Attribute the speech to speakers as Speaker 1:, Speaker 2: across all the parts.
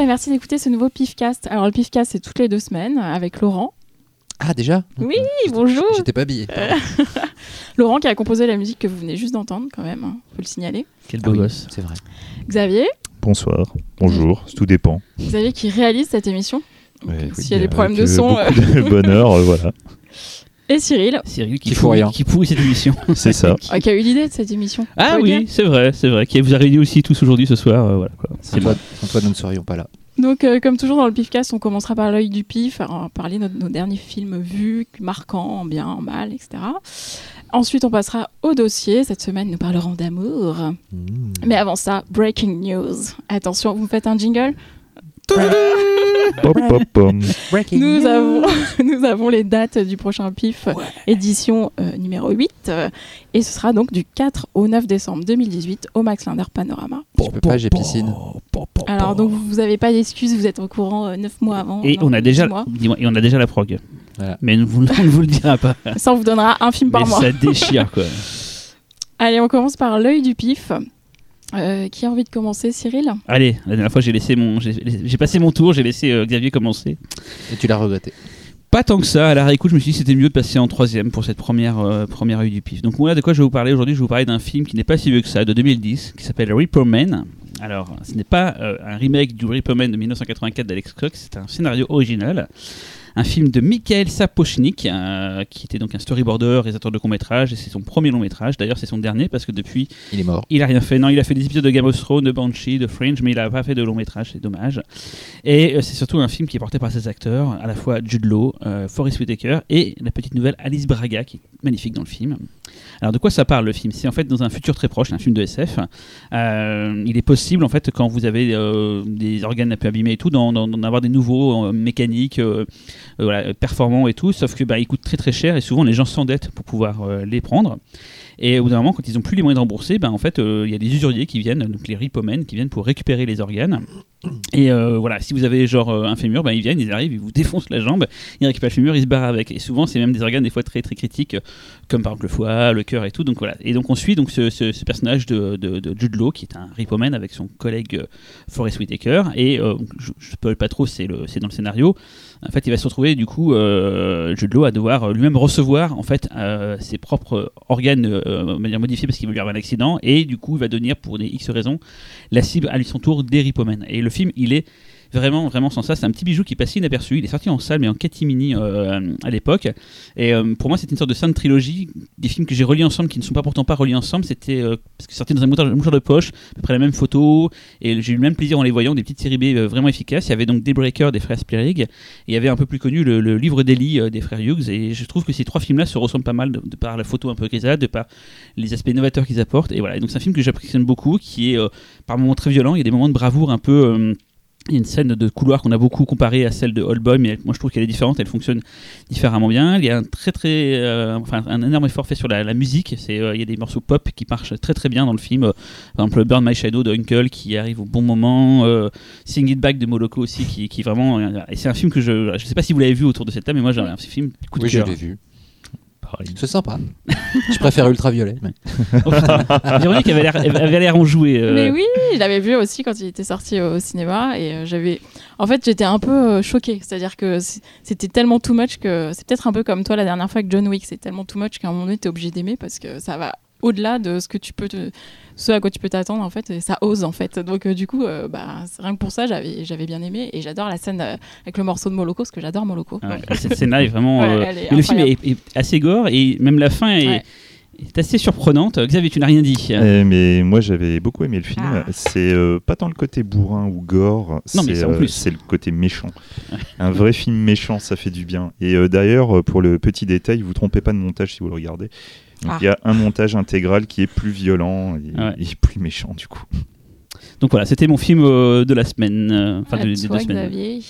Speaker 1: Et merci d'écouter ce nouveau PIFcast. Alors le PIFcast c'est toutes les deux semaines avec Laurent.
Speaker 2: Ah déjà?
Speaker 1: Oui, bonjour.
Speaker 2: J'étais pas habillé.
Speaker 1: Laurent qui a composé la musique que vous venez juste d'entendre quand même, hein, faut le signaler.
Speaker 3: Quel
Speaker 2: Ah
Speaker 3: beau
Speaker 2: oui,
Speaker 3: gosse.
Speaker 2: c'est vrai.
Speaker 1: Xavier,
Speaker 4: Bonsoir, bonjour, tout dépend.
Speaker 1: Xavier qui réalise cette émission.
Speaker 4: Ouais,
Speaker 1: S'il y a des problèmes de
Speaker 4: euh,
Speaker 1: son. euh,
Speaker 4: beaucoup de bonheur, euh, voilà,
Speaker 1: Et Cyril,
Speaker 3: Cyril qui,
Speaker 2: Qui fout
Speaker 3: pourrit,
Speaker 2: rien.
Speaker 3: qui pourrit cette émission.
Speaker 4: c'est ça.
Speaker 1: euh, qui a eu l'idée de cette émission.
Speaker 3: Ah oui, c'est vrai, c'est vrai. Qui vous a réunis aussi tous aujourd'hui ce soir. euh, voilà, quoi.
Speaker 2: Sans toi, sans toi, nous ne serions pas là.
Speaker 1: Donc, euh, comme toujours dans le PIFcast, on commencera par l'œil du PIF, alors, on va parler de nos, nos derniers films vus, marquants, en bien, en mal, etc. Ensuite, on passera au dossier. Cette semaine, nous parlerons d'amour.
Speaker 2: Mmh.
Speaker 1: Mais avant ça, breaking news. Attention, vous me faites un jingle. Nous avons, nous avons les dates du prochain PIF, édition euh, numéro 8. euh, et ce sera donc du 4 au 9 décembre 2018 au Max Linder Panorama.
Speaker 2: Je peux pas, j'ai piscine.
Speaker 1: Alors, donc, vous n'avez pas d'excuses, vous êtes au courant 9 mois avant.
Speaker 3: Et
Speaker 1: non,
Speaker 3: on a déjà,
Speaker 1: 10 mois.
Speaker 3: dis-moi, et on a déjà la prog.
Speaker 2: Voilà.
Speaker 3: Mais vous- on ne vous le dira pas.
Speaker 1: Ça, on vous donnera un film par
Speaker 3: Mais
Speaker 1: mois.
Speaker 3: ça déchire quoi.
Speaker 1: Allez, on commence par l'œil du PIF. Euh, qui a envie de commencer, Cyril
Speaker 3: Allez, la dernière fois j'ai laissé mon, j'ai passé mon tour, j'ai laissé euh, Xavier commencer.
Speaker 2: Et tu l'as regretté.
Speaker 3: Pas tant que ça. À la réécoute, je me suis dit que c'était mieux de passer en troisième pour cette première euh, première du pif. Donc voilà de quoi je vais vous parler aujourd'hui. Je vais vous parler d'un film qui n'est pas si vieux que ça, de 2010, qui s'appelle Reaper Man. Alors, ce n'est pas euh, un remake du Reaper Man de 1984 d'Alex Cox, c'est un scénario original. Un film de Mikhail Sapochnik, euh, qui était donc un storyboarder, réalisateur de court-métrage, et c'est son premier long-métrage. D'ailleurs, c'est son dernier, parce que depuis,
Speaker 2: Il est mort.
Speaker 3: il a rien fait. Non, il a fait des épisodes de Game of Thrones, de Banshee, de Fringe, mais il a pas fait de long métrage, c'est dommage. Et euh, c'est surtout un film qui est porté par ses acteurs, à la fois Jude Law, euh, Forest Whitaker et la petite nouvelle Alice Braga, qui est magnifique dans le film. Alors de quoi ça parle le film? C'est en fait dans un futur très proche, un film de SF. Euh, il est possible en fait quand vous avez euh, des organes un peu abîmés et tout, d'en, avoir des nouveaux euh, mécaniques, voilà, performants et tout. Sauf que bah, ils coûtent très très cher et souvent les gens s'endettent pour pouvoir euh, les prendre. Et au bout d'un moment, quand ils n'ont plus les moyens de rembourser, ben, en fait, euh, il y a des usuriers qui viennent, donc les ripomen, qui viennent pour récupérer les organes. Et euh, voilà, si vous avez genre euh, un fémur, ben, ils viennent, ils arrivent, ils vous défoncent la jambe, ils récupèrent le fémur, ils se barrent avec. Et souvent, c'est même des organes des fois très très critiques, euh, comme par exemple le foie, le cœur et tout. Donc voilà. Et donc on suit donc ce, ce- personnage de, de, de Jude Law, qui est un ripomen avec son collègue euh, Forrest Whitaker. Et euh, je, je spoil pas trop, c'est dans le scénario. En fait, il va se retrouver du coup, euh, Jude à devoir euh, lui-même recevoir en fait euh, ses propres organes euh, manière modifiée parce qu'il va lui arriver un accident et du coup, il va devenir pour des X raisons la cible à lui son tour des Ripomen. Et le film, il est vraiment vraiment sans ça c'est un petit bijou qui passe inaperçu. Il est sorti en salle mais en catimini euh, à l'époque. Et euh, pour moi c'était une sorte de sainte trilogie. Des films que j'ai reliés ensemble qui ne sont pas pourtant pas reliés ensemble c'était euh, parce que sorti dans un mouchoir de poche à peu près la même photo. Et j'ai eu le même plaisir en les voyant des petites séries B euh, vraiment efficaces. Il y avait donc Daybreaker des frères Spierig et il y avait un peu plus connu le, le livre d'Eli euh, des frères Hughes. Et je trouve que ces trois films là se ressemblent pas mal de, par la photo un peu grisade de par les aspects novateurs qu'ils apportent. Et voilà. Donc c'est un film que j'apprécie beaucoup qui est euh, par moments très violent. Il y a des moments de bravoure un peu euh, il y a une scène de couloir qu'on a beaucoup comparée à celle de Old Boy, mais moi je trouve qu'elle est différente, elle fonctionne différemment bien. Il y a un très très, euh, enfin un énorme effort fait sur la, la musique. C'est, euh, il y a des morceaux pop qui marchent très très bien dans le film. Par exemple, Burn My Shadow de Uncle qui arrive au bon moment. Euh, Sing It Back de Moloko aussi qui, qui vraiment, et c'est un film que je, je sais pas si vous l'avez vu autour de cette table, mais moi j'ai un film coup de
Speaker 2: Oui, je l'ai vu.
Speaker 4: Pareil.
Speaker 2: C'est sympa. je préfère Ultraviolet. mais-
Speaker 3: Oh. Véronique avait l'air, avait l'air enjouée. euh,
Speaker 1: Mais oui, je l'avais vu aussi quand il était sorti au cinéma et euh, j'avais. En fait, j'étais un peu euh, choquée. C'est-à-dire que c'était tellement too much que c'est peut-être un peu comme toi la dernière fois avec John Wick. C'est tellement too much qu'à un moment donné, t'es obligé d'aimer parce que ça va au-delà de ce que tu peux te, ce à quoi tu peux t'attendre en fait. Et ça ose en fait. Donc euh, du coup, euh, bah c'est rien que pour ça, j'avais j'avais bien aimé et j'adore la scène euh, avec le morceau de Moloko parce que j'adore Moloko.
Speaker 3: Ouais, cette scène-là est vraiment.
Speaker 1: Ouais,
Speaker 3: euh,
Speaker 1: elle est
Speaker 3: mais le film est, assez gore et même la fin est,
Speaker 1: Ouais.
Speaker 3: est assez surprenante. Xavier, tu n'as rien dit.
Speaker 4: Euh, mais moi j'avais beaucoup aimé le film.
Speaker 1: Ah.
Speaker 4: C'est euh, pas tant le côté bourrin ou gore, c'est euh, le côté méchant. Un vrai film méchant, ça fait du bien. Et euh, d'ailleurs, pour le petit détail, vous trompez pas de montage si vous le regardez. Donc,
Speaker 1: Ah.
Speaker 4: Il y a un montage intégral qui est plus violent et,
Speaker 3: Ouais.
Speaker 4: et plus méchant du coup.
Speaker 3: Donc voilà, c'était mon film euh, de la semaine. euh, Enfin,
Speaker 1: À
Speaker 3: de- des deux semaines.
Speaker 1: Xavier.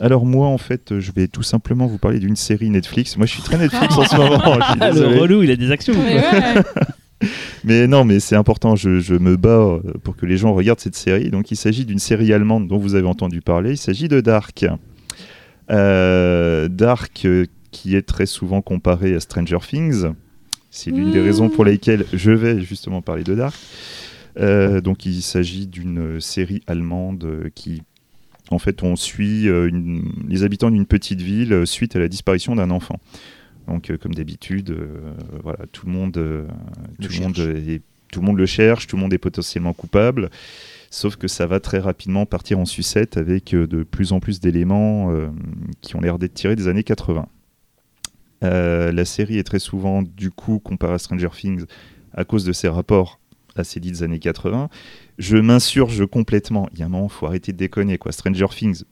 Speaker 4: Alors moi en fait, je vais tout simplement vous parler d'une série Netflix. Moi je suis très Netflix en ce moment. je suis
Speaker 3: Ah, le relou, il a des actions.
Speaker 1: Mais
Speaker 3: quoi.
Speaker 1: ouais.
Speaker 4: Mais non, mais c'est important, je, je me bats euh, pour que les gens regardent cette série. Donc il s'agit d'une série allemande dont vous avez entendu parler, il s'agit de Dark. Euh, Dark qui est très souvent comparé à Stranger Things. C'est l'une des raisons pour lesquelles je vais justement parler de Dark. Euh, donc il s'agit d'une série allemande euh, qui En fait, on suit euh, une- les habitants d'une petite ville suite à la disparition d'un enfant. Donc, euh, comme d'habitude, euh, voilà, tout le monde,
Speaker 2: Le
Speaker 4: tout le monde est- tout le monde le cherche, tout le monde est potentiellement coupable. Sauf que ça va très rapidement partir en sucette avec de plus en plus d'éléments qui ont l'air d'être tirés des années 80. Euh, la série est très souvent, du coup, comparée à Stranger Things à cause de ses rapports à ces dites années 80. Je m'insurge complètement. Il y a un moment, faut arrêter de déconner. Quoi. Stranger Things,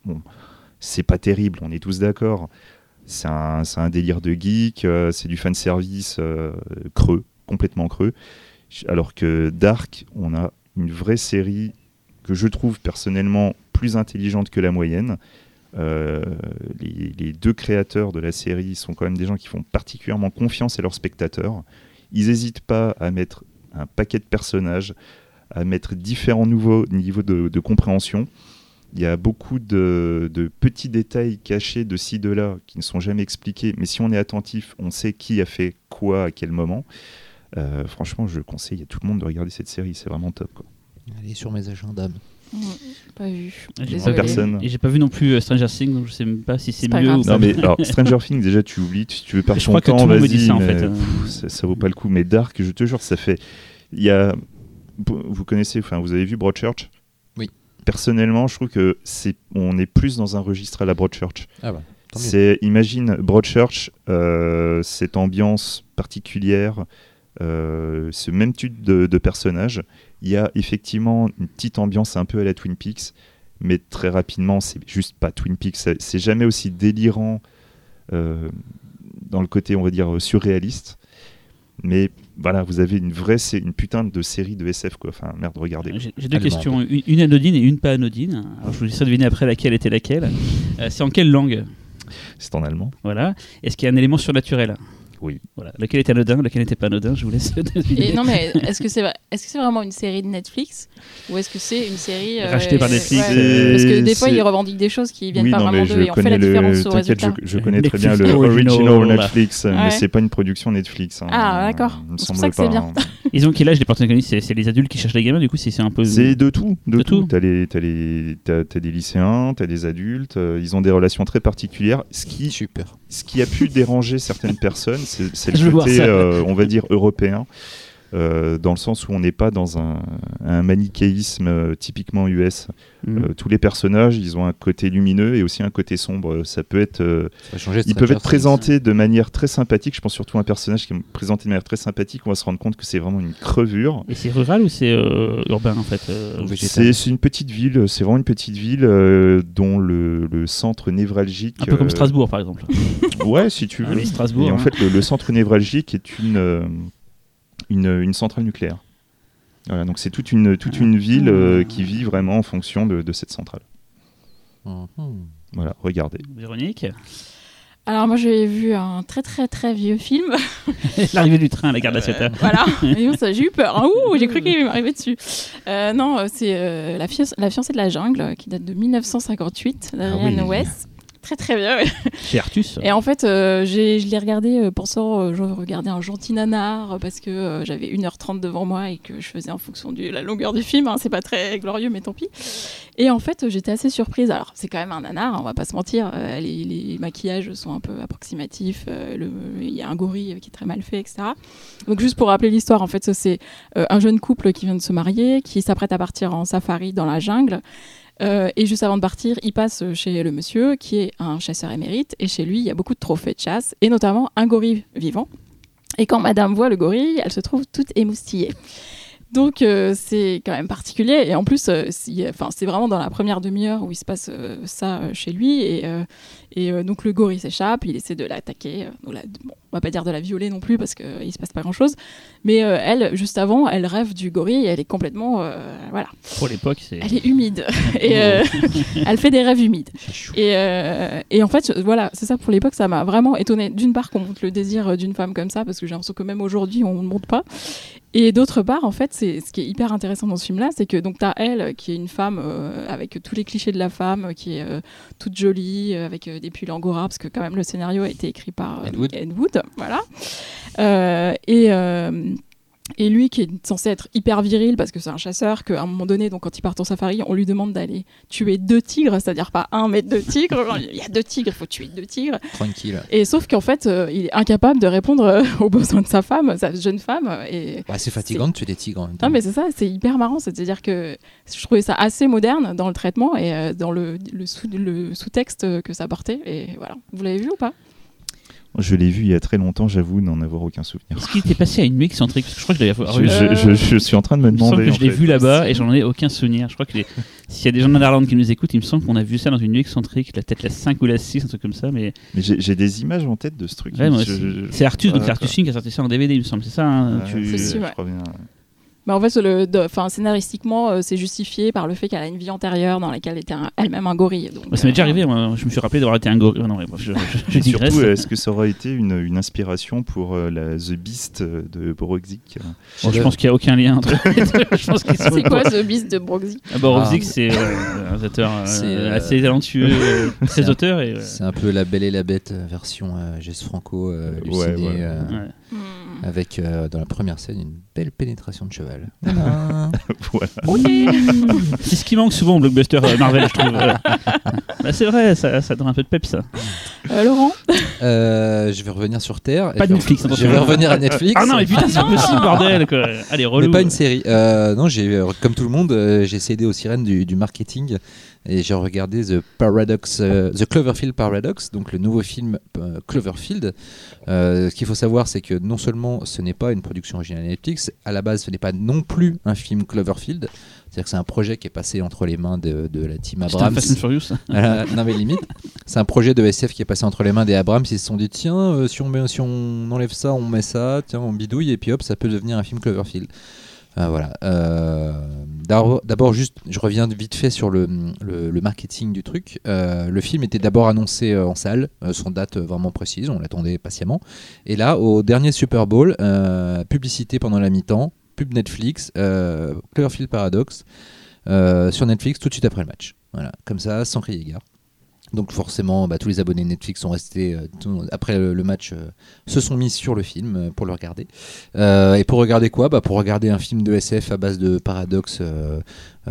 Speaker 4: c'est pas terrible, on est tous d'accord. C'est un, délire de geek, euh, c'est du fan service creux, complètement creux. Alors que Dark, on a une vraie série que je trouve personnellement plus intelligente que la moyenne. Euh, les, deux créateurs de la série sont quand même des gens qui font particulièrement confiance à leurs spectateurs. Ils n'hésitent pas à mettre un paquet de personnages, à mettre différents nouveaux niveaux de, compréhension. Il y a beaucoup de, petits détails cachés de ci, de là, qui ne sont jamais expliqués. Mais si on est attentif, on sait qui a fait quoi à quel moment. Euh, franchement, je conseille à tout le monde de regarder cette série. C'est vraiment top. Quoi.
Speaker 2: Allez sur mes agendas.
Speaker 1: Pas vu.
Speaker 3: J'ai pas-
Speaker 4: personne.
Speaker 3: Et j'ai pas vu non plus euh, Stranger Things, donc je sais même pas si c'est mieux
Speaker 1: grave,
Speaker 3: ou.
Speaker 4: Non, mais alors, Stranger Things, déjà, tu oublies. Si tu veux perdre ton temps, vas-y.
Speaker 3: en fait, euh.
Speaker 4: pff, ça, ça vaut pas le coup. Mais Dark, je te jure, ça fait. Il y a. Vous connaissez, enfin, vous avez vu Broadchurch?
Speaker 2: Oui.
Speaker 4: Personnellement, je trouve que c'est, on est plus dans un registre à la Broadchurch.
Speaker 2: Ah bah.
Speaker 4: C'est, imagine Broadchurch, euh, cette ambiance particulière, euh, ce même type de, de personnage. Il y a effectivement une petite ambiance un peu à la Twin Peaks, mais très rapidement, c'est juste pas Twin Peaks. C'est- jamais aussi délirant euh, dans le côté, on va dire, surréaliste. Mais voilà, vous avez une vraie, c'est une putain de série de SF quoi. Enfin merde, regardez.
Speaker 3: J'ai deux questions, une, une anodine et une pas anodine. Alors je vous laisserai deviner après laquelle était laquelle. Euh, c'est en quelle langue?
Speaker 4: C'est en allemand.
Speaker 3: Voilà. Est-ce qu'il y a un élément surnaturel?
Speaker 4: Oui.
Speaker 3: Voilà. Lequel était anodin, lequel n'était pas anodin Je vous laisse deviner.
Speaker 1: Et non, mais est-ce que c'est vraiment une série de Netflix ou est-ce que c'est une série euh,
Speaker 3: Rachetée par Netflix.
Speaker 1: ouais,
Speaker 4: C'est-
Speaker 1: Parce que des fois, ils revendiquent des choses qui viennent
Speaker 4: oui,
Speaker 1: pas
Speaker 4: non,
Speaker 1: vraiment d'eux et on fait
Speaker 4: connais
Speaker 1: la différence
Speaker 4: le.
Speaker 1: au résultat.
Speaker 4: je, je connais très bien
Speaker 3: Netflix
Speaker 4: le
Speaker 3: original.
Speaker 4: original Netflix,
Speaker 1: Ouais.
Speaker 4: mais c'est pas une production Netflix. hein.
Speaker 1: Ah, d'accord. C'est pour ça que c'est bien.
Speaker 4: hein.
Speaker 3: Ils ont quel âge les protagonistes c'est, c'est les adultes qui cherchent les gamins, du coup, c'est, c'est un peu.
Speaker 4: C'est de tout, de,
Speaker 3: De
Speaker 4: tout. T'as des lycéens, t'as des adultes. euh, ils ont des relations très particulières. Ce qui,
Speaker 2: Super.
Speaker 4: ce qui a pu déranger certaines personnes, c'est, le côté, euh, on va dire européen, euh, dans le sens où on n'est pas dans un, un manichéisme euh, typiquement US. Euh, tous les personnages, ils ont un côté lumineux et aussi un côté sombre. Ça peut être euh,
Speaker 2: Ça va changer de
Speaker 4: Ils peuvent être présentés de manière très sympathique. Je pense surtout à un personnage qui est présenté de manière très sympathique. On va se rendre compte que c'est vraiment une crevure.
Speaker 3: Et c'est rural ou c'est euh, urbain en fait euh.
Speaker 4: C'est une petite ville. C'est vraiment une petite ville euh, dont le, le centre névralgique.
Speaker 3: Un peu comme Strasbourg par exemple.
Speaker 4: Ouais, si tu
Speaker 3: Ah
Speaker 4: veux.
Speaker 3: oui, Strasbourg.
Speaker 4: Et en
Speaker 3: hein.
Speaker 4: fait, le, le centre névralgique est une, euh, une, une centrale nucléaire. Voilà, donc c'est toute une, toute une ville euh, qui vit vraiment en fonction de, de cette centrale.
Speaker 2: Mhm.
Speaker 4: Voilà, regardez.
Speaker 3: Véronique
Speaker 1: Alors moi, j'ai vu un très très très vieux film.
Speaker 3: L'arrivée du train à la gare de la Ciotat.
Speaker 1: voilà. J'ai eu peur. hein. Ouh, j'ai cru qu'il allait m'arriver dessus. Euh, non, euh, c'est euh, la, fiancée de la jungle euh, qui date de 1958 d'Ariane
Speaker 4: Ah oui.
Speaker 1: West. Très très bien.
Speaker 3: Chez Artus.
Speaker 1: Et en fait, euh, j'ai- je l'ai regardé euh, pensant euh, je regardais un gentil nanar euh, parce que euh, j'avais 1h30 devant moi et que je faisais en fonction de la longueur du film. hein. c'est pas très glorieux, mais tant pis. Et en fait, j'étais assez surprise. Alors, c'est quand même un nanar, hein, on va pas se mentir. Les, les maquillages sont un peu approximatifs. Il y a un gorille qui est très mal fait, etc. Donc, juste pour rappeler l'histoire, en fait, c'est un jeune couple qui vient de se marier, qui s'apprête à partir en safari dans la jungle. Euh, et juste avant de partir, il passe chez le monsieur qui est un chasseur émérite. Et chez lui, il y a beaucoup de trophées de chasse, et notamment un gorille vivant. Et quand madame voit le gorille, elle se trouve toute émoustillée. Donc euh, c'est quand même particulier. Et en plus, euh, c'est vraiment dans la première demi-heure où il se passe euh, ça chez lui. Et, donc le gorille s'échappe, il essaie de l'attaquer. On va pas dire de la violer non plus parce qu'il se passe pas grand-chose. Mais euh, elle, juste avant, elle rêve du gorille et elle est complètement... euh, voilà.
Speaker 3: Pour l'époque, c'est.
Speaker 1: Elle est humide. et euh, elle fait des rêves humides. Et, euh, et en fait, voilà, c'est ça pour l'époque, ça m'a vraiment étonné. D'une part, qu'on montre le désir euh, d'une femme comme ça, parce que j'ai l'impression que même aujourd'hui, on ne montre pas. Et d'autre part, en fait, c'est ce qui est hyper intéressant dans ce film-là, c'est que donc t'as elle euh, qui est une femme euh, avec tous les clichés de la femme, euh, qui est euh, toute jolie, euh, avec euh, des pulls angora, parce que quand même le scénario a été écrit par euh,
Speaker 2: Ed Wood.
Speaker 1: Ed Wood, voilà. Euh, et euh, Et lui, qui est censé être hyper viril parce que c'est un chasseur, qu'à un moment donné, donc quand il part en safari, on lui demande d'aller tuer deux tigres, c'est-à-dire pas un, mais deux tigres. Genre, Il y a deux tigres, il faut tuer deux tigres.
Speaker 2: Tranquille.
Speaker 1: Et sauf qu'en fait, euh, il est incapable de répondre euh, aux besoins de sa femme, sa jeune femme. Et
Speaker 2: Ouais, c'est fatigant de tuer des tigres en même temps.
Speaker 1: non, mais c'est ça, c'est hyper marrant. C'est-à-dire que je trouvais ça assez moderne dans le traitement et euh, dans le, le, sous, le sous-texte que ça portait. Et voilà. Vous l'avez vu ou pas?
Speaker 4: Je l'ai vu il y a très longtemps, j'avoue n'en avoir aucun souvenir.
Speaker 3: Est-ce qu'il était passé à une nuit excentrique Parce que je crois que je l'avais
Speaker 4: Je, je- je- je suis en train de me
Speaker 3: Il me semble
Speaker 4: demander.
Speaker 3: que je l'ai vu là-bas et j'en ai aucun souvenir. Je crois que les- s'il y a des gens de Netherlands qui nous écoutent, il me semble qu'on a vu ça dans une nuit excentrique, la peut-être la 5 ou la 6, un truc comme ça. Mais
Speaker 4: Mais j'ai j'ai des images en tête de ce truc.
Speaker 3: ouais,
Speaker 4: Je-
Speaker 3: c'est Artus, donc
Speaker 4: Ah,
Speaker 3: c'est Artus Film qui a sorti ça en DVD, il me semble. C'est ça hein,
Speaker 4: Ouais,
Speaker 3: tu-
Speaker 1: C'est ouais.
Speaker 4: Bien.
Speaker 1: Bah, en fait, le, de- enfin, scénaristiquement, euh, c'est justifié par le fait qu'elle a une vie antérieure dans laquelle elle était elle-même un gorille. Donc,
Speaker 3: ça m'est déjà
Speaker 1: euh,
Speaker 3: arrivé, moi. je me suis rappelé d'avoir été un gorille. Non, ouais, bref, je, je, je digresse.
Speaker 4: Surtout, est-ce que ça aurait été une, une inspiration pour euh, la The Beast de
Speaker 3: Bon, je pense qu'il n'y a aucun lien entre les deux. Je pense qu'ils sont
Speaker 1: C'est quoi ce bis de Broxy
Speaker 3: Ah, Borowczyk,
Speaker 2: Ah.
Speaker 3: c'est euh, un auteur euh,
Speaker 2: euh,
Speaker 3: assez talentueux, très
Speaker 2: c'est un-
Speaker 3: auteur. Euh,
Speaker 2: C'est un peu la Belle et la Bête version euh, Jess Franco euh,
Speaker 4: Ouais, ouais.
Speaker 2: euh,
Speaker 3: ouais.
Speaker 1: Hmm.
Speaker 2: avec euh, dans la première scène une belle pénétration de cheval. Voilà.
Speaker 4: Voilà.
Speaker 3: C'est ce qui manque souvent au blockbuster euh, Marvel, je trouve. Voilà. Bah, c'est vrai, ça, ça donne un peu de pep, ça.
Speaker 1: Euh, Laurent
Speaker 2: Euh, je vais revenir sur Terre.
Speaker 3: Pas
Speaker 2: Et
Speaker 3: de
Speaker 2: je vais-
Speaker 3: Netflix,
Speaker 2: Je vais revenir à Netflix.
Speaker 3: Ah non, mais putain, c'est
Speaker 1: Non.
Speaker 3: impossible, bordel, quoi. Allez, relou.
Speaker 2: Mais pas une série. Euh, non, j'ai comme tout le monde, j'ai cédé aux sirènes du, du marketing et j'ai regardé The Paradox, euh, The Cloverfield Paradox, donc le nouveau film euh, Cloverfield. Euh, ce qu'il faut savoir, c'est que non seulement ce n'est pas une production originale Netflix, à la base, ce n'est pas non plus un film Cloverfield. C'est-à-dire que c'est un projet qui est passé entre les mains de, de la team Abrams.
Speaker 3: Fast and Furious.
Speaker 2: Non mais limite, c'est un projet de SF qui est passé entre les mains des Abrams. Ils se sont dit tiens, si, on met- si on enlève ça, on met ça, tiens, on bidouille et puis hop, ça peut devenir un film Cloverfield. Euh, voilà. Euh, D'abord, juste, je reviens vite fait sur le, le- marketing du truc. Euh, le film était d'abord annoncé euh, en salle, sans date vraiment précise, on l'attendait patiemment. Et là, au dernier Super Bowl, publicité pendant la mi-temps, pub Netflix, Cloverfield Paradox, sur Netflix tout de suite après le match. Voilà, comme ça, sans crier gare. Donc forcément, bah, tous les abonnés Netflix sont restés euh, après le, match, euh, se sont mis sur le film euh, pour le regarder. Et pour regarder quoi? Bah, Pour regarder un film de SF à base de paradoxes,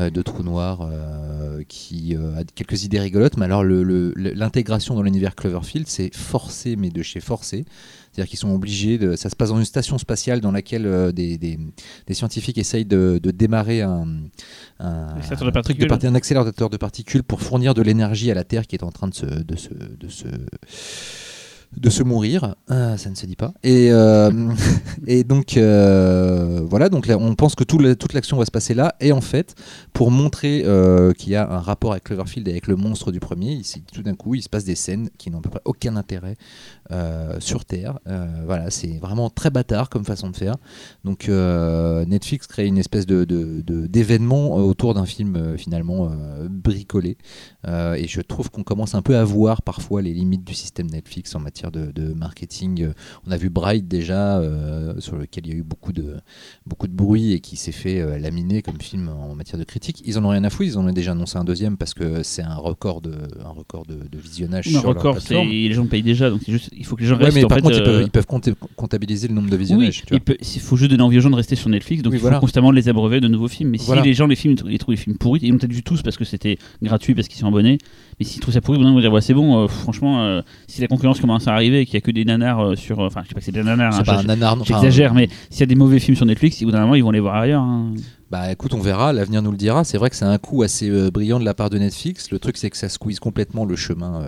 Speaker 2: de trous noirs, euh, qui euh, a quelques idées rigolotes. Mais alors le- le- le- l'intégration dans l'univers Cloverfield, c'est forcé, mais de chez forcé. C'est-à-dire qu'ils sont obligés de. Ça se passe dans une station spatiale dans laquelle euh, des, des- des scientifiques essayent de, de démarrer un,
Speaker 3: de
Speaker 2: truc un accélérateur de particules pour fournir de l'énergie à la Terre qui est en train de se, de se, de se, de se mourir. Ah, ça ne se dit pas. Et, euh, donc, euh, voilà, donc on pense que toute l'action va se passer là. Et en fait, pour montrer euh, qu'il y a un rapport avec Cloverfield et avec le monstre du premier, s'est- tout d'un coup, il se passe des scènes qui n'ont à peu près aucun intérêt euh, sur Terre. Euh, voilà, c'est vraiment très bâtard comme façon de faire. Donc, euh, Netflix crée une espèce de, d'événement autour d'un film finalement bricolé. Et je trouve qu'on commence un peu à voir parfois les limites du système Netflix en matière de, de marketing. On a vu Bright déjà, sur lequel il y a eu beaucoup de, beaucoup de bruit et qui s'est fait laminer comme film en matière de critique. Ils en ont rien à foutre, ils en ont déjà annoncé un deuxième parce que c'est un record de, un record de, de visionnage
Speaker 3: Un
Speaker 2: sur leur
Speaker 3: record, c'est-
Speaker 2: plateforme.
Speaker 3: les gens payent déjà, donc c'est juste, il faut que les gens
Speaker 2: Ouais,
Speaker 3: restent.
Speaker 2: mais par
Speaker 3: fait,
Speaker 2: contre, ils
Speaker 3: euh,
Speaker 2: peuvent, ils peuvent compter- comptabiliser le nombre de visionnages.
Speaker 3: il faut juste donner envie aux gens de rester sur Netflix, donc
Speaker 2: Oui,
Speaker 3: il faut
Speaker 2: voilà.
Speaker 3: constamment les abreuver de nouveaux films. Mais
Speaker 2: Voilà.
Speaker 3: si les gens, les films, ils trouvent les films pourris, ils l'ont peut-être vu tous parce que c'était gratuit, parce qu'ils sont abonnés. Mais s'ils trouvent ça pourri, ils vont dire ouais, c'est bon, euh, franchement, euh, si la concurrence commence à arriver et qu'il y a que des nanars euh, sur. euh, Enfin, je sais pas que c'est des nanars, hein,
Speaker 2: C'est pas un nanar,
Speaker 3: j'exagère, mais s'il y a des mauvais films sur Netflix, au bout d'un moment, ils vont les voir ailleurs. hein.
Speaker 2: Bah écoute, on verra, l'avenir nous le dira. C'est vrai que c'est un coup assez euh, brillant de la part de Netflix. Le truc, c'est que ça squeeze complètement le chemin, euh,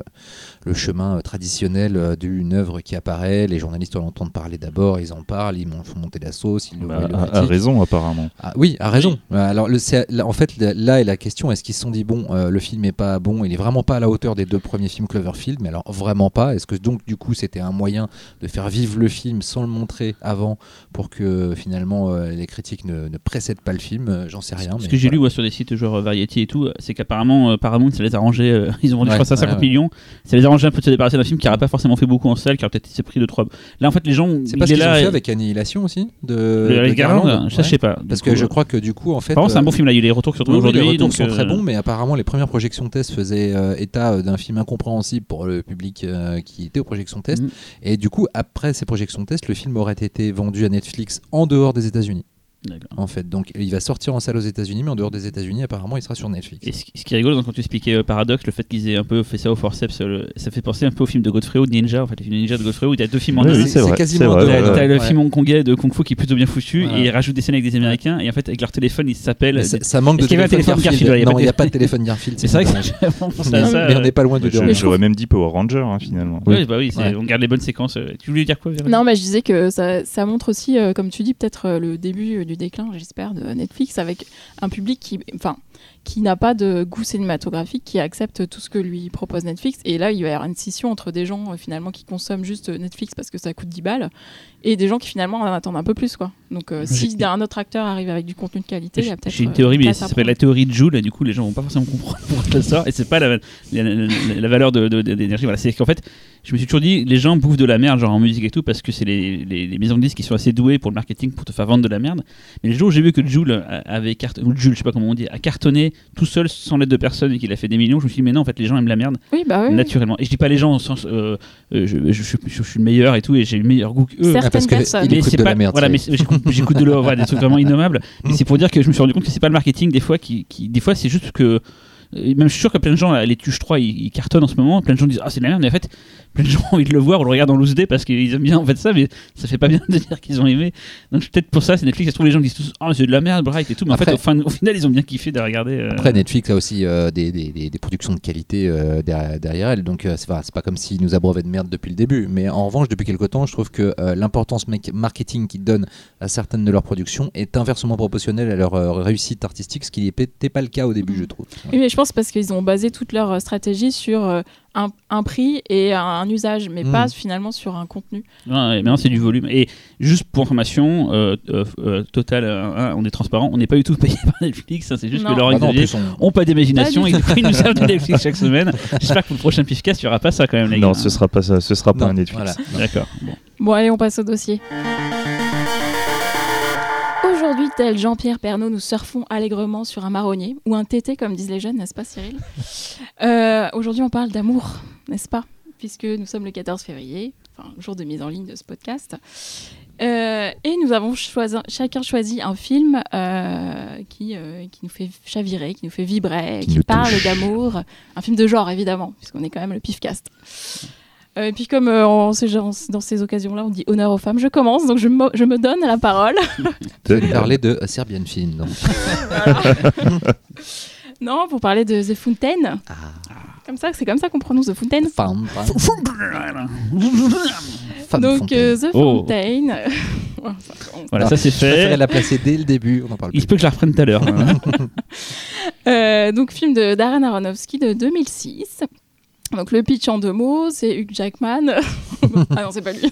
Speaker 2: le chemin euh, traditionnel euh, d'une œuvre qui apparaît. Les journalistes en entendent parler d'abord, ils en parlent, ils font monter la sauce, ils
Speaker 4: Bah,
Speaker 2: le critiquent.
Speaker 4: raison, apparemment.
Speaker 2: Ah, oui, a raison. Euh, Alors, le, c'est- là, en fait, là- est la question est-ce qu'ils se sont dit, bon, euh, le film est pas bon, il est vraiment pas à la hauteur des deux premiers films Cloverfield, mais alors vraiment pas? Est-ce que donc, du coup, c'était un moyen de faire vivre le film sans le montrer avant pour que finalement euh, les critiques ne, ne précèdent pas le film? J'en sais rien.
Speaker 3: Ce
Speaker 2: mais
Speaker 3: que j'ai lu moi, sur des sites genre Variety et tout, c'est qu'apparemment euh, Paramount ça les a arrangé, euh, ils ont vendu
Speaker 2: Ouais,
Speaker 3: je crois ça
Speaker 2: ouais,
Speaker 3: 50
Speaker 2: ouais.
Speaker 3: millions, ça les a arrangé un peu de se débarrasser d'un film qui n'aurait pas forcément fait beaucoup en salle, qui aurait peut-être s'est pris de trois. Là en fait les gens,
Speaker 2: C'est pas ce qu'ils ont fait avec Annihilation aussi de,
Speaker 3: le
Speaker 2: de
Speaker 3: Garland,
Speaker 2: Garland
Speaker 3: ça
Speaker 2: Ouais.
Speaker 3: je sais pas.
Speaker 2: Parce que je crois que du coup, en fait.
Speaker 3: Par contre c'est un
Speaker 2: euh,
Speaker 3: bon film là, il y a eu les retours qui sont
Speaker 2: Oui,
Speaker 3: aujourd'hui.
Speaker 2: les retours
Speaker 3: donc,
Speaker 2: sont très
Speaker 3: euh,
Speaker 2: bons, mais apparemment les premières projections tests faisaient euh, état d'un film incompréhensible pour le public qui était aux projections tests.
Speaker 3: Mhm.
Speaker 2: Et du coup, après ces projections tests, le film aurait été vendu à Netflix en dehors des États-Unis. En fait, donc il va sortir en salle aux États-Unis, mais en dehors des États-Unis, apparemment, il sera sur Netflix.
Speaker 3: Et ce, qui est rigolo, donc, quand tu expliquais euh, Paradox, le fait qu'ils aient un peu fait ça au forceps, euh, le- ça fait penser un peu au film de Godfrey ou de Ninja, en fait, le film de Ninja de Godfrey où il y a deux films en
Speaker 4: Oui,
Speaker 3: un.
Speaker 4: oui, c'est vrai,
Speaker 2: quasiment
Speaker 4: c'est vrai,
Speaker 2: de-
Speaker 4: ouais,
Speaker 3: T'as
Speaker 4: ouais.
Speaker 3: le film hongkongais de Kung Fu qui est plutôt bien foutu
Speaker 2: Ouais.
Speaker 3: et ils rajoutent des scènes avec des Américains et en fait avec leur téléphone ils s'appellent.
Speaker 2: Mais ça, ça manque de
Speaker 3: un téléphone Garfield pas
Speaker 2: Non,
Speaker 3: de
Speaker 2: il n'y a
Speaker 3: téléphone.
Speaker 2: pas de téléphone Garfield.
Speaker 3: C'est vrai que
Speaker 2: mais, on
Speaker 3: euh,
Speaker 2: n'est pas loin du
Speaker 4: Je-
Speaker 2: deux.
Speaker 4: J'aurais même dit Power Ranger hein, finalement.
Speaker 3: Oui, bah oui, on garde les bonnes séquences. euh. Tu voulais dire quoi
Speaker 1: Non, mais je disais que ça, montre aussi, euh, comme tu dis, peut-être euh, le début euh, déclin, j'espère, de Netflix, avec un public qui, enfin, qui n'a pas de goût cinématographique, qui accepte tout ce que lui propose Netflix. Et là, il va y avoir une scission entre des gens euh, finalement qui consomment juste euh, Netflix parce que ça coûte 10 balles, et des gens qui finalement en attendent un peu plus, quoi. Donc, euh, si un autre acteur arrive avec du contenu de qualité, il y a peut-être.
Speaker 3: J'ai une théorie, mais ça s'appelle la théorie de Joule, et du coup, les gens vont pas forcément comprendre pourquoi ça sort, et c'est pas la, la, la- la valeur de- de- de- d'énergie. Voilà, c'est qu'en fait, je me suis toujours dit, les gens bouffent de la merde, genre en musique et tout, parce que c'est les, les, les maisons de disques qui sont assez douées pour le marketing, pour te faire vendre de la merde. Mais le jour où j'ai vu que Joule avait cartonné, ou Jules, je sais pas comment on dit, a cartonné tout seul sans l'aide de personne et qu'il a fait des millions, je me suis dit, mais non, en fait, les gens aiment la merde,
Speaker 1: Oui, bah oui.
Speaker 3: naturellement. Et je dis pas les gens au sens, euh, euh, je, je- je- je suis le meilleur et tout, et j'ai le meilleur goût qu'eux.
Speaker 1: Certaines
Speaker 2: Ah, parce que
Speaker 1: personnes.
Speaker 2: il
Speaker 3: Mais
Speaker 2: écoute
Speaker 3: c'est
Speaker 2: de
Speaker 3: pas,
Speaker 2: la merde.
Speaker 3: voilà, mais j'écoute de l'eau, voilà, des trucs vraiment innommables. Mais c'est pour dire que je me suis rendu compte que c'est pas le marketing des fois qui, qui des fois c'est juste que et même je suis sûr que plein de gens, là, les Tuches 3, ils, ils cartonnent en ce moment. Plein de gens disent Ah, c'est de la merde, mais en fait, plein de gens ont envie de le voir ou le regardent en loose day parce qu'ils aiment bien en fait ça, mais ça fait pas bien de dire qu'ils ont aimé. Donc, peut-être pour ça, c'est Netflix. Ça se trouve, les gens disent tous Ah, c'est de la merde, Bright et tout. Mais en fait, au, fin- au final, ils ont bien kiffé de regarder. euh,
Speaker 2: Après, Netflix a aussi euh, des, des- des- des productions de qualité euh, derrière, derrière elle, donc euh, c'est pas, c'est pas comme s'ils nous abreuvaient de merde depuis le début. Mais en revanche, depuis quelque temps, je trouve que euh, l'importance marketing qu'ils donnent à certaines de leurs productions est inversement proportionnelle à leur euh, réussite artistique, ce qui n'était pas le cas au début,
Speaker 1: Mhm.
Speaker 2: je trouve.
Speaker 1: Oui, mais je pense parce qu'ils ont basé toute leur euh, stratégie sur euh, un, un prix et un, un usage, mais
Speaker 2: Mm.
Speaker 1: pas finalement sur un contenu.
Speaker 3: Ouais, ouais, maintenant c'est du volume. Et juste pour information, euh, Total, euh, on est transparent, on n'est pas du tout payé par Netflix, hein, c'est juste
Speaker 1: Non.
Speaker 3: que Laurent
Speaker 2: Bah non, on-
Speaker 3: ont pas d'imagination et
Speaker 1: du
Speaker 3: du coup ils nous servent de Netflix chaque semaine. J'espère que pour le prochain Pifcast, il n'y aura pas ça quand même, les
Speaker 4: Non,
Speaker 3: gars.
Speaker 4: ce sera pas ça, ce sera pas
Speaker 2: non,
Speaker 4: un Netflix.
Speaker 2: voilà, non.
Speaker 3: D'accord. Bon.
Speaker 1: Bon, allez, on passe au dossier. Aujourd'hui, tel Jean-Pierre Pernaud, nous surfons allègrement sur un marronnier, ou un tété, comme disent les jeunes, n'est-ce pas Cyril? Euh, Aujourd'hui, on parle d'amour, n'est-ce pas? Puisque nous sommes le 14 février, enfin, jour de mise en ligne de ce podcast. Euh, et nous avons choisi, chacun choisi un film euh, qui, euh, qui nous fait chavirer, qui nous fait vibrer,
Speaker 4: Qui
Speaker 1: qui, parle d'amour. Un film de genre, évidemment, puisqu'on est quand même le pifcast. Euh, et puis comme euh, en ces- dans ces occasions-là, on dit honneur aux femmes, je commence, donc je me, je me donne la parole.
Speaker 2: Je vais parler de Serbian Film. Donc.
Speaker 1: non, pour parler de The Fountain.
Speaker 2: Ah.
Speaker 1: Comme ça, c'est comme ça qu'on prononce The Fountain.
Speaker 2: Femme, femme,
Speaker 1: donc
Speaker 2: fontaine.
Speaker 1: euh, The
Speaker 3: Oh.
Speaker 1: Fountain.
Speaker 3: Voilà,
Speaker 2: Non,
Speaker 3: ça c'est
Speaker 2: Je
Speaker 3: fait.
Speaker 2: la placer dès le début, on en parle
Speaker 3: Il se
Speaker 2: plus.
Speaker 3: peut que je la reprenne tout à l'heure. hein.
Speaker 1: Euh, donc film de Darren Aronofsky de 2006. Donc le pitch en deux mots, c'est Hugh Jackman. ah non, c'est pas lui.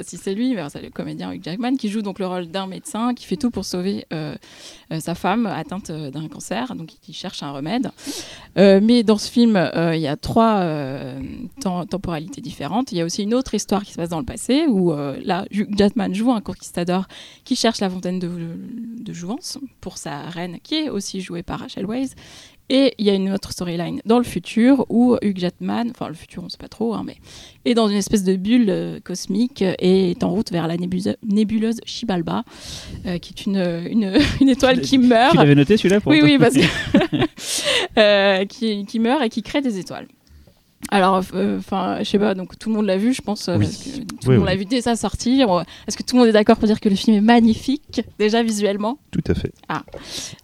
Speaker 1: Si c'est lui, mais c'est le comédien Hugh Jackman qui joue donc le rôle d'un médecin qui fait tout pour sauver euh, euh, sa femme atteinte euh, d'un cancer, donc il cherche un remède. Euh, mais dans ce film, il y a trois tem- temporalités différentes. Il y a aussi une autre histoire qui se passe dans le passé où là, Hugh Jackman joue un conquistador qui cherche la fontaine de, de jouvence pour sa reine, qui est aussi jouée par Rachel Weisz. Et il y a une autre storyline dans le futur où Hugh Jackman, enfin le futur on sait pas trop, hein, mais est dans une espèce de bulle euh, cosmique et est en route vers la nébuleuse, nébuleuse Shibalba, euh, qui est une, une, une étoile qui meurt.
Speaker 3: Tu l'avais noté celui-là pour
Speaker 1: Oui, oui, parce que euh, qui, qui meurt et qui crée des étoiles. Alors, euh, enfin, je sais pas, donc tout le monde l'a vu, je pense, euh,
Speaker 4: Oui.
Speaker 1: parce que tout
Speaker 4: Oui,
Speaker 1: le monde
Speaker 4: oui.
Speaker 1: l'a vu dès sa sortie. Est-ce que tout le monde est d'accord pour dire que le film est magnifique, déjà visuellement?
Speaker 4: Tout à fait.
Speaker 1: donc,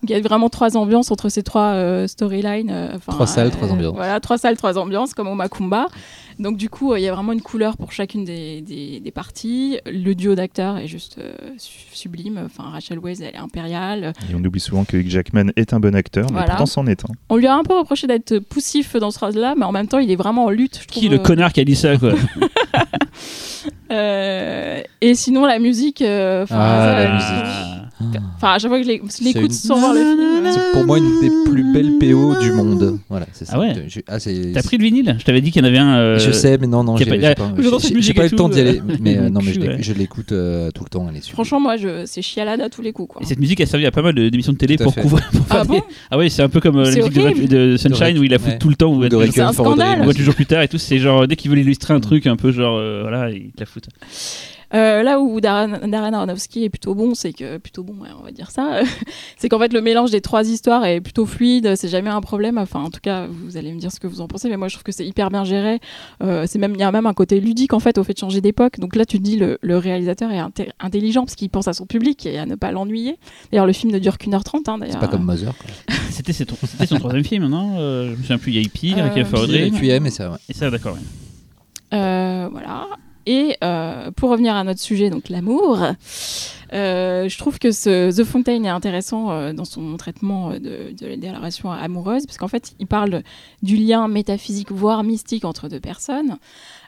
Speaker 1: il y a vraiment trois ambiances entre ces trois euh, storylines.
Speaker 2: Trois salles, trois ambiances.
Speaker 1: Voilà, trois salles, trois ambiances, comme au Macumba. Donc du coup, euh, il y a vraiment une couleur pour chacune des, des- des parties. Le duo d'acteurs est juste euh, su- sublime. Enfin, Rachel Weisz, elle est impériale.
Speaker 4: Et on oublie souvent que Hugh Jackman est un bon acteur, mais
Speaker 1: Voilà.
Speaker 4: pourtant c'en est un.
Speaker 1: On lui a un peu reproché d'être poussif dans ce rôle-là, mais en même temps, il est vraiment en lutte. Je
Speaker 3: Qui
Speaker 1: trouve,
Speaker 3: le
Speaker 1: euh,
Speaker 3: connard qui a dit ça quoi
Speaker 1: euh, et sinon, la musique. euh, enfin,
Speaker 2: Ah,
Speaker 1: ça,
Speaker 2: la
Speaker 1: euh,
Speaker 2: musique.
Speaker 1: Enfin, à chaque fois que je l'écoute sans voir le film.
Speaker 2: C'est pour moi une des plus belles PO du monde. Voilà, c'est ça.
Speaker 3: Ah ouais
Speaker 2: Je- ah,
Speaker 3: T'as pris le vinyle? Je t'avais dit qu'il y en avait un. euh,
Speaker 2: Je sais, mais non, non, j'ai
Speaker 3: pas- Ah,
Speaker 2: pas, pas eu le temps d'y aller.
Speaker 3: euh,
Speaker 2: Mais euh,
Speaker 3: non
Speaker 2: mais je l'é-
Speaker 3: ouais.
Speaker 2: je l'écoute euh, tout le temps. Elle est.
Speaker 1: Franchement, moi, je... c'est chialade à tous les coups. Quoi.
Speaker 3: Et cette musique a servi à pas mal d'émissions de télé pour
Speaker 2: fait.
Speaker 3: couvrir. pour
Speaker 1: Ah bon?
Speaker 3: Ah ouais, c'est un peu comme euh, la musique de, Sunshine où il la fout
Speaker 2: Ouais.
Speaker 3: tout le temps. Où
Speaker 1: C'est un scandale.
Speaker 3: on voit toujours plus tard et tout. C'est genre dès qu'ils veulent illustrer un truc un peu genre euh, voilà, te la foutent.
Speaker 1: Euh, là où Darren, Darren Aronofsky est plutôt bon, c'est que plutôt bon, ouais, on va dire ça, c'est qu'en fait le mélange des trois histoires est plutôt fluide, c'est jamais un problème. Enfin, en tout cas, vous allez me dire ce que vous en pensez, mais moi je trouve que c'est hyper bien géré. Euh, c'est même il y a même un côté ludique en fait au fait de changer d'époque. Donc là, tu te dis le, le réalisateur est inté- intelligent parce qu'il pense à son public et à ne pas l'ennuyer. D'ailleurs, le film ne dure qu'une heure trente. Hein.
Speaker 2: C'est pas comme Mother.
Speaker 3: C'était son, troisième film, non? Euh, Je me souviens plus. Il y a eu Pire,
Speaker 1: Euh,
Speaker 3: a
Speaker 2: et ça, ouais.
Speaker 3: Et ça, d'accord. ouais.
Speaker 1: Euh, voilà. Et euh, pour revenir à notre sujet, donc l'amour, euh, je trouve que The Fontaine est intéressant euh, dans son traitement de, de, des relations amoureuses, parce qu'en fait, il parle du lien métaphysique, voire mystique entre deux personnes.